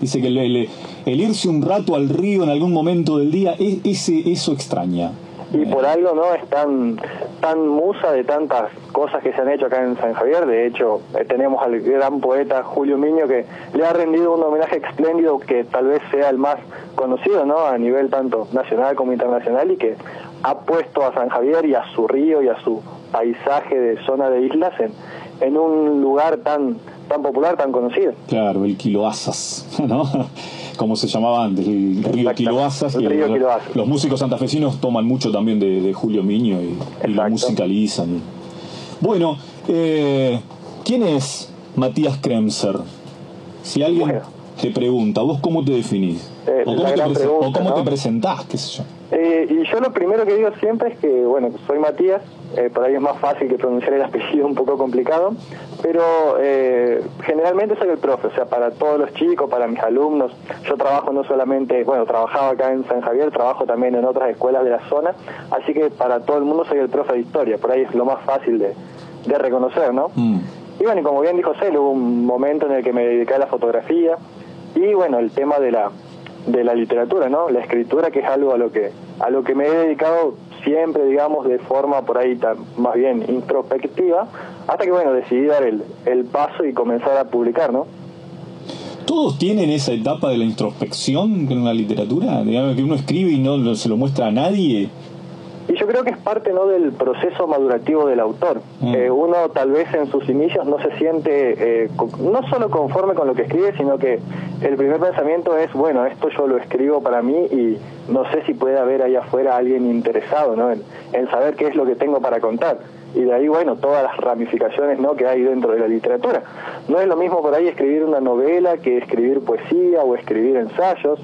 Dice que el, el- el irse un rato al río en algún momento del día, e- ese, eso extraña. Y por algo, ¿no? Es tan, tan musa de tantas cosas que se han hecho acá en San Javier. De hecho, eh, tenemos al gran poeta Julio Miño que le ha rendido un homenaje espléndido que tal vez sea el más conocido, ¿no? A nivel tanto nacional como internacional y que ha puesto a San Javier y a su río y a su paisaje de zona de islas en, en un lugar tan, tan popular, tan conocido. Claro, el Kiloasas, ¿no? Como se llamaba antes, el río Kiloasas. el río los- músicos santafesinos toman mucho también de, de Julio Miño y, y lo musicalizan. Bueno, eh, ¿quién es Matías Kremser? Si alguien Bueno. Te pregunta, ¿vos cómo te definís? Eh, ¿O cómo, te, pregunta, o cómo ¿no? te presentás? ¿Qué sé yo? Eh, y yo lo primero que digo siempre es que, bueno, soy Matías, eh, por ahí es más fácil que pronunciar el apellido un poco complicado, pero eh, generalmente soy el profe, o sea, para todos los chicos, para mis alumnos, yo trabajo no solamente, bueno, trabajaba acá en San Javier, trabajo también en otras escuelas de la zona, así que para todo el mundo soy el profe de historia, por ahí es lo más fácil de, de reconocer, ¿no? Mm. Y bueno, y como bien dijo Cel, hubo un momento en el que me dediqué a la fotografía y bueno, el tema de la de la literatura, ¿no? La escritura que es algo a lo que a lo que me he dedicado siempre, digamos, de forma por ahí tan, más bien introspectiva, hasta que bueno, decidí dar el, el paso y comenzar a publicar, ¿no? ¿Todos tienen esa etapa de la introspección en la literatura? Digamos que uno escribe y no se lo muestra a nadie. Y yo creo que es parte no del proceso madurativo del autor. Mm. Eh, uno tal vez en sus inicios no se siente eh, no solo conforme con lo que escribe, sino que el primer pensamiento es, bueno, esto yo lo escribo para mí y no sé si puede haber ahí afuera alguien interesado ¿no? en, en saber qué es lo que tengo para contar. Y de ahí, bueno, todas las ramificaciones ¿no? que hay dentro de la literatura. No es lo mismo por ahí escribir una novela que escribir poesía o escribir ensayos.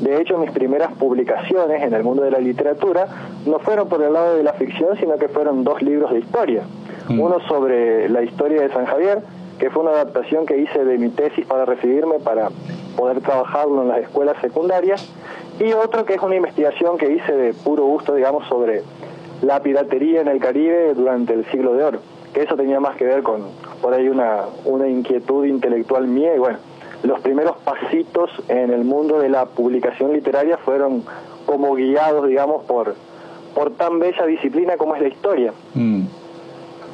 De hecho, mis primeras publicaciones en el mundo de la literatura no fueron por el lado de la ficción, sino que fueron dos libros de historia. Mm. Uno sobre la historia de San Javier, que fue una adaptación que hice de mi tesis para recibirme, para poder trabajarlo en las escuelas secundarias, y otro que es una investigación que hice de puro gusto, digamos, sobre la piratería en el Caribe durante el siglo de oro, que eso tenía más que ver con por ahí una, una inquietud intelectual mía y bueno, los primeros pasitos en el mundo de la publicación literaria fueron como guiados, digamos, por, por tan bella disciplina como es la historia. Mm.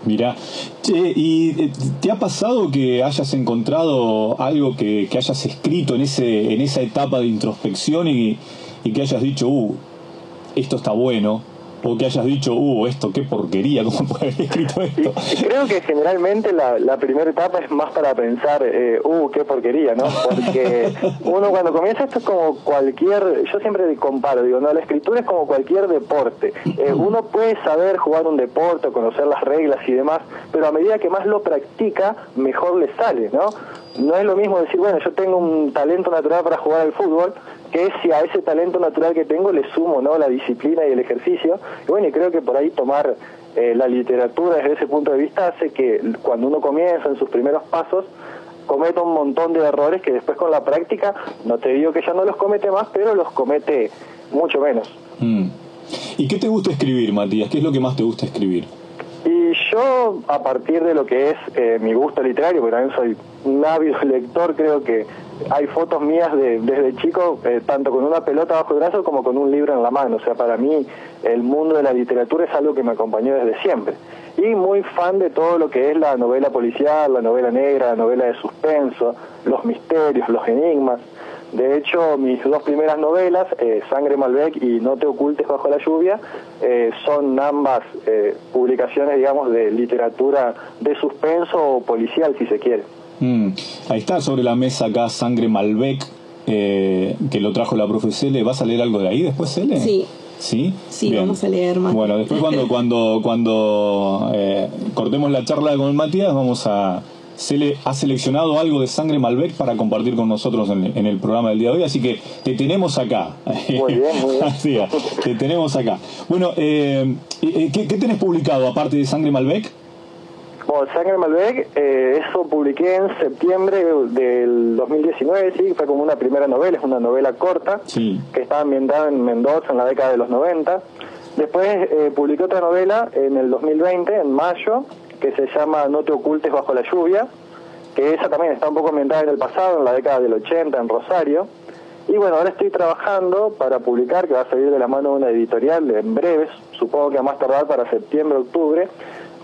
Mirá, che, ¿y te ha pasado que hayas encontrado algo que, que hayas escrito en ese en esa etapa de introspección y, y que hayas dicho, uh, esto está bueno? O que hayas dicho, uh, esto qué porquería, ¿cómo puede haber escrito esto? creo que generalmente la, la primera etapa es más para pensar, eh, uh, qué porquería, ¿no? Porque uno cuando comienza esto es como cualquier, yo siempre comparo, digo, no, la escritura es como cualquier deporte. Eh, uno puede saber jugar un deporte, conocer las reglas y demás, pero a medida que más lo practica, mejor le sale, ¿no? No es lo mismo decir, bueno, yo tengo un talento natural para jugar al fútbol, que si a ese talento natural que tengo le sumo no la disciplina y el ejercicio y bueno y creo que por ahí tomar eh, la literatura desde ese punto de vista hace que cuando uno comienza en sus primeros pasos cometa un montón de errores que después con la práctica no te digo que ya no los comete más pero los comete mucho menos Mm. ¿Y qué te gusta escribir, Matías? ¿Qué es lo que más te gusta escribir? Y yo, a partir de lo que es eh, mi gusto literario, porque también soy un ávido lector, creo que hay fotos mías de, desde chico, eh, tanto con una pelota bajo el brazo como con un libro en la mano. O sea, para mí el mundo de la literatura es algo que me acompañó desde siempre. Y muy fan de todo lo que es la novela policial, la novela negra, la novela de suspenso, los misterios, los enigmas. De hecho, mis dos primeras novelas, eh, Sangre Malbec y No te ocultes bajo la lluvia, eh, son ambas eh, publicaciones, digamos, de literatura de suspenso o policial, si se quiere. Mm, Ahí está sobre la mesa acá Sangre Malbec, eh, que lo trajo la profe Cele. ¿Vas a leer algo de ahí después, Cele? Sí, ¿Sí? sí, Bien. vamos a leer más. Bueno, después cuando, cuando, cuando eh, cortemos la charla con Matías, vamos a... Cele ha seleccionado algo de Sangre Malbec para compartir con nosotros en, en el programa del día de hoy, así que te tenemos acá. Muy bien, muy bien. Así es, te tenemos acá. Bueno, eh, eh, ¿qué, ¿qué tenés publicado aparte de Sangre Malbec? Bueno, Sangre Malbec, eh, eso publiqué en septiembre del 2019, sí, fue como una primera novela, es una novela corta, Sí. que está ambientada en Mendoza en la década de los 90. Después eh, publiqué otra novela en el 2020, en mayo, que se llama No te ocultes bajo la lluvia, que esa también está un poco ambientada en el pasado, en la década del 80, en Rosario. Y bueno, ahora estoy trabajando para publicar, que va a salir de la mano de una editorial en breves, supongo que a más tardar para septiembre, octubre,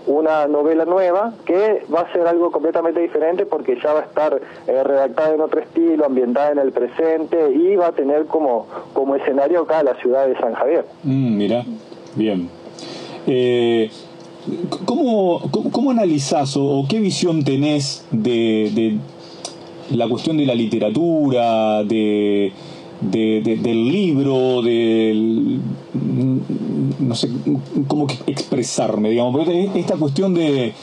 una novela nueva que va a ser algo completamente diferente porque ya va a estar eh, redactada en otro estilo, ambientada en el presente y va a tener como, como escenario acá la ciudad de San Javier. Mm, mira, bien. Eh, ¿cómo, cómo, cómo analizás o, qué visión tenés de, de la cuestión de la literatura, de, de- de- del libro, del... no sé cómo expresarme, digamos, porque esta cuestión de...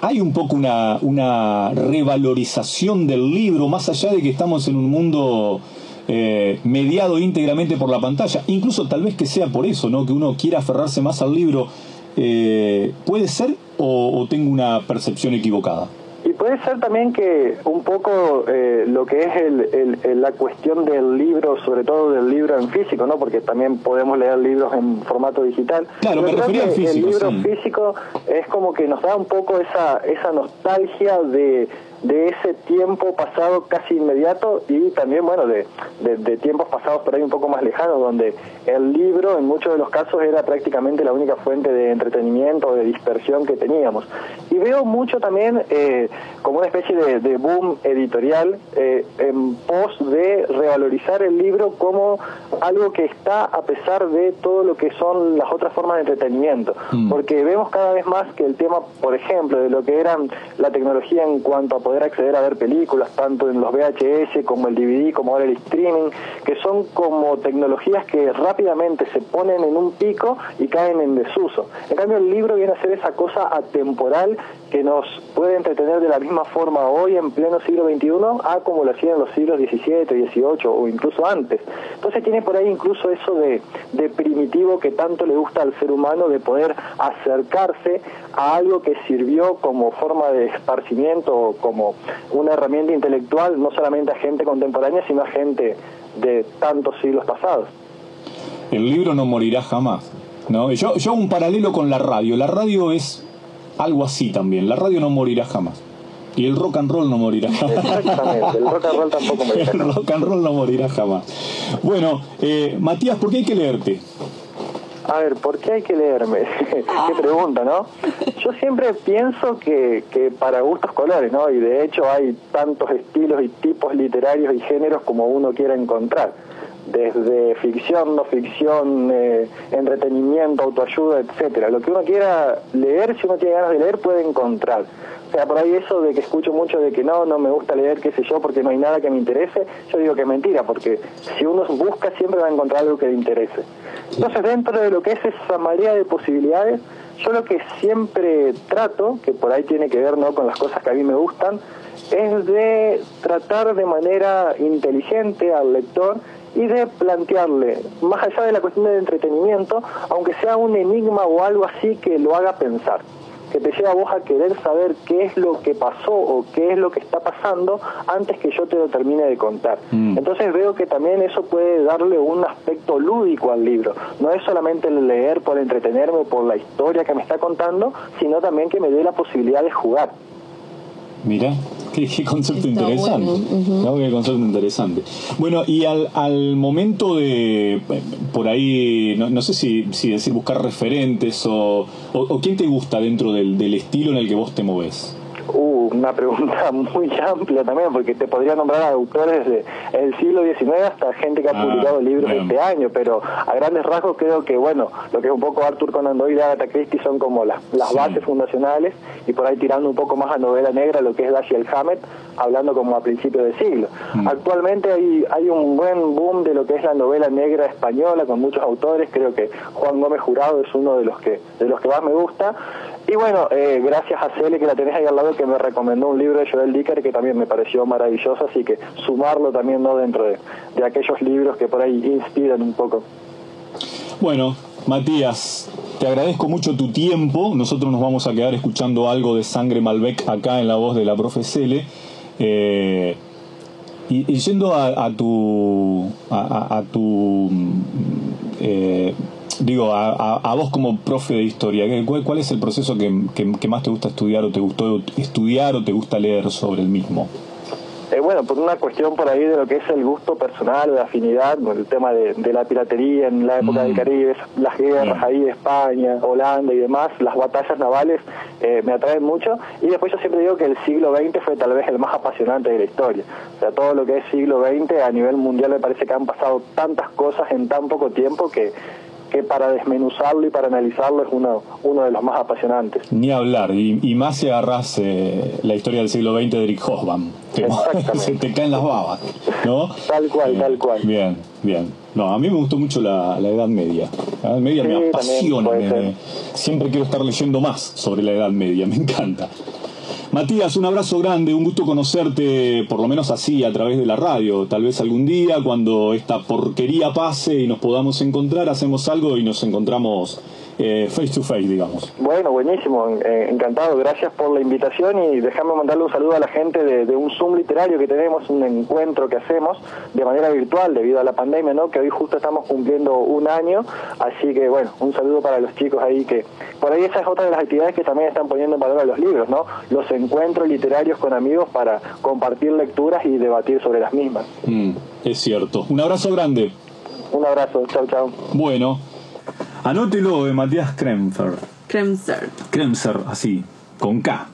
Hay un poco una, una revalorización del libro, más allá de que estamos en un mundo eh, mediado íntegramente por la pantalla, incluso tal vez que sea por eso, ¿no? Que uno quiera aferrarse más al libro. Eh, ¿Puede ser o tengo una percepción equivocada? Y puede ser también que un poco eh, lo que es el, la cuestión del libro, sobre todo del libro en físico, ¿no? Porque también podemos leer libros en formato digital. Claro, me Pero creo refería al físico, El libro sí. físico es como que nos da un poco esa, esa nostalgia de, de ese tiempo pasado casi inmediato y también, bueno, de, de, de tiempos pasados por ahí un poco más lejanos, donde el libro en muchos de los casos era prácticamente la única fuente de entretenimiento o de dispersión que teníamos. Y veo mucho también eh, como una especie de, de boom editorial eh, en pos de revalorizar el libro como algo que está a pesar de todo lo que son las otras formas de entretenimiento. Mm. Porque vemos cada vez más que el tema, por ejemplo, de lo que era la tecnología en cuanto a poder acceder a ver películas, tanto en los VHS como el DVD, como ahora el streaming, que son como tecnologías que rápidamente se ponen en un pico y caen en desuso. En cambio, el libro viene a ser esa cosa atemporal que nos puede entretener de la misma forma hoy en pleno siglo XXI a como lo hacían en los siglos XVII, XVIII o incluso antes. Entonces tiene por ahí incluso eso de, de primitivo que tanto le gusta al ser humano de poder acercarse a algo que sirvió como forma de esparcimiento o como una herramienta intelectual no solamente a gente contemporánea sino a gente de tantos siglos pasados. El libro no morirá jamás. ¿no? Yo, yo un paralelo con la radio. La radio es algo así también. La radio no morirá jamás. Y el rock and roll no morirá jamás. Exactamente, el rock and roll tampoco me El rock and roll no morirá jamás. Bueno, eh, Matías, ¿por qué hay que leerte? A ver, ¿por qué hay que leerme? qué pregunta, ¿no? Yo siempre pienso que, que para gustos colores, ¿no? Y de hecho hay tantos estilos y tipos literarios y géneros como uno quiera encontrar. Desde ficción, no ficción, eh, entretenimiento, autoayuda, etcétera. Lo que uno quiera leer, si uno tiene ganas de leer, puede encontrar. Sea, por ahí eso de que escucho mucho de que no, no me gusta leer, qué sé yo, porque no hay nada que me interese, yo digo que es mentira, porque si uno busca siempre va a encontrar algo que le interese. Entonces, dentro de lo que es esa marea de posibilidades, yo lo que siempre trato, que por ahí tiene que ver ¿no? con las cosas que a mí me gustan, es de tratar de manera inteligente al lector y de plantearle, más allá de la cuestión del entretenimiento, aunque sea un enigma o algo así que lo haga pensar que te lleva a vos a querer saber qué es lo que pasó o qué es lo que está pasando antes que yo te lo termine de contar. Mm. Entonces veo que también eso puede darle un aspecto lúdico al libro. No es solamente el leer por entretenerme o por la historia que me está contando, sino también que me dé la posibilidad de jugar. Mira, Qué, qué concepto Está interesante. bueno. Qué concepto interesante. Bueno, y al, al momento de, por ahí, no, no sé si, si decir buscar referentes o, o, o quién te gusta dentro del, del estilo en el que vos te moves. Uh, una pregunta muy amplia también, porque te podría nombrar a autores del el siglo XIX hasta gente que ha Ah, publicado libros bien. este año, pero a grandes rasgos creo que, bueno, lo que es un poco Arthur Conan Doyle y Agatha Christie son como las, las Sí. bases fundacionales, y por ahí tirando un poco más a novela negra, lo que es Dashiell Hammett, hablando como a principios de siglo. Mm. Actualmente hay, hay un buen boom de lo que es la novela negra española, con muchos autores, creo que Juan Gómez Jurado es uno de los que, de los que más me gusta, y bueno, eh, gracias a Cele que la tenés ahí al lado que me recomendó un libro de Joel Dicker que también me pareció maravilloso, así que sumarlo también no dentro de, aquellos libros que por ahí inspiran un poco. Bueno, Matías, te agradezco mucho tu tiempo. Nosotros nos vamos a quedar escuchando algo de Sangre Malbec acá en la voz de la profe Cele. Eh, y, y yendo a, a tu. a, a- a tu. mm, eh, digo, a, a- a vos como profe de historia, ¿qué- ¿cuál, cuál es el proceso que, que- que más te gusta estudiar o te gustó estudiar o te gusta leer sobre el mismo? Eh, bueno, por una cuestión por ahí de lo que es el gusto personal, de afinidad, el tema de, de la piratería en la época Mm. del Caribe, las guerras Bien. ahí de España, Holanda y demás, las batallas navales eh, me atraen mucho. Y después yo siempre digo que el siglo XX fue tal vez el más apasionante de la historia. O sea, todo lo que es siglo XX a nivel mundial me parece que han pasado tantas cosas en tan poco tiempo que, que para desmenuzarlo y para analizarlo es uno, uno de los más apasionantes. Ni hablar, y, y más si agarrás eh, la historia del siglo XX de Eric Hobsbawm. Te, se te caen las babas, ¿no? Tal cual, tal cual. Bien, bien. No, a mí me gustó mucho la, la Edad Media. La Edad Media Sí, me apasiona. me- siempre quiero estar leyendo más sobre la Edad Media, me encanta. Matías, un abrazo grande, un gusto conocerte, por lo menos así, a través de la radio. Tal vez algún día, cuando esta porquería pase y nos podamos encontrar, hacemos algo y nos encontramos eh, face to face, digamos. Bueno, buenísimo, eh, encantado, gracias por la invitación y déjame mandarle un saludo a la gente de, de un Zoom literario que tenemos, un encuentro que hacemos de manera virtual debido a la pandemia, ¿no? Que hoy justo estamos cumpliendo un año, así que bueno, un saludo para los chicos ahí que por ahí esa es otra de las actividades que también están poniendo en valor a los libros, ¿no? Los encuentros literarios con amigos para compartir lecturas y debatir sobre las mismas. Mm, es cierto. Un abrazo grande. Un abrazo, chao, chao. Bueno, anótelo de Matías Kremfer. Kremser. Kremser, así, con K.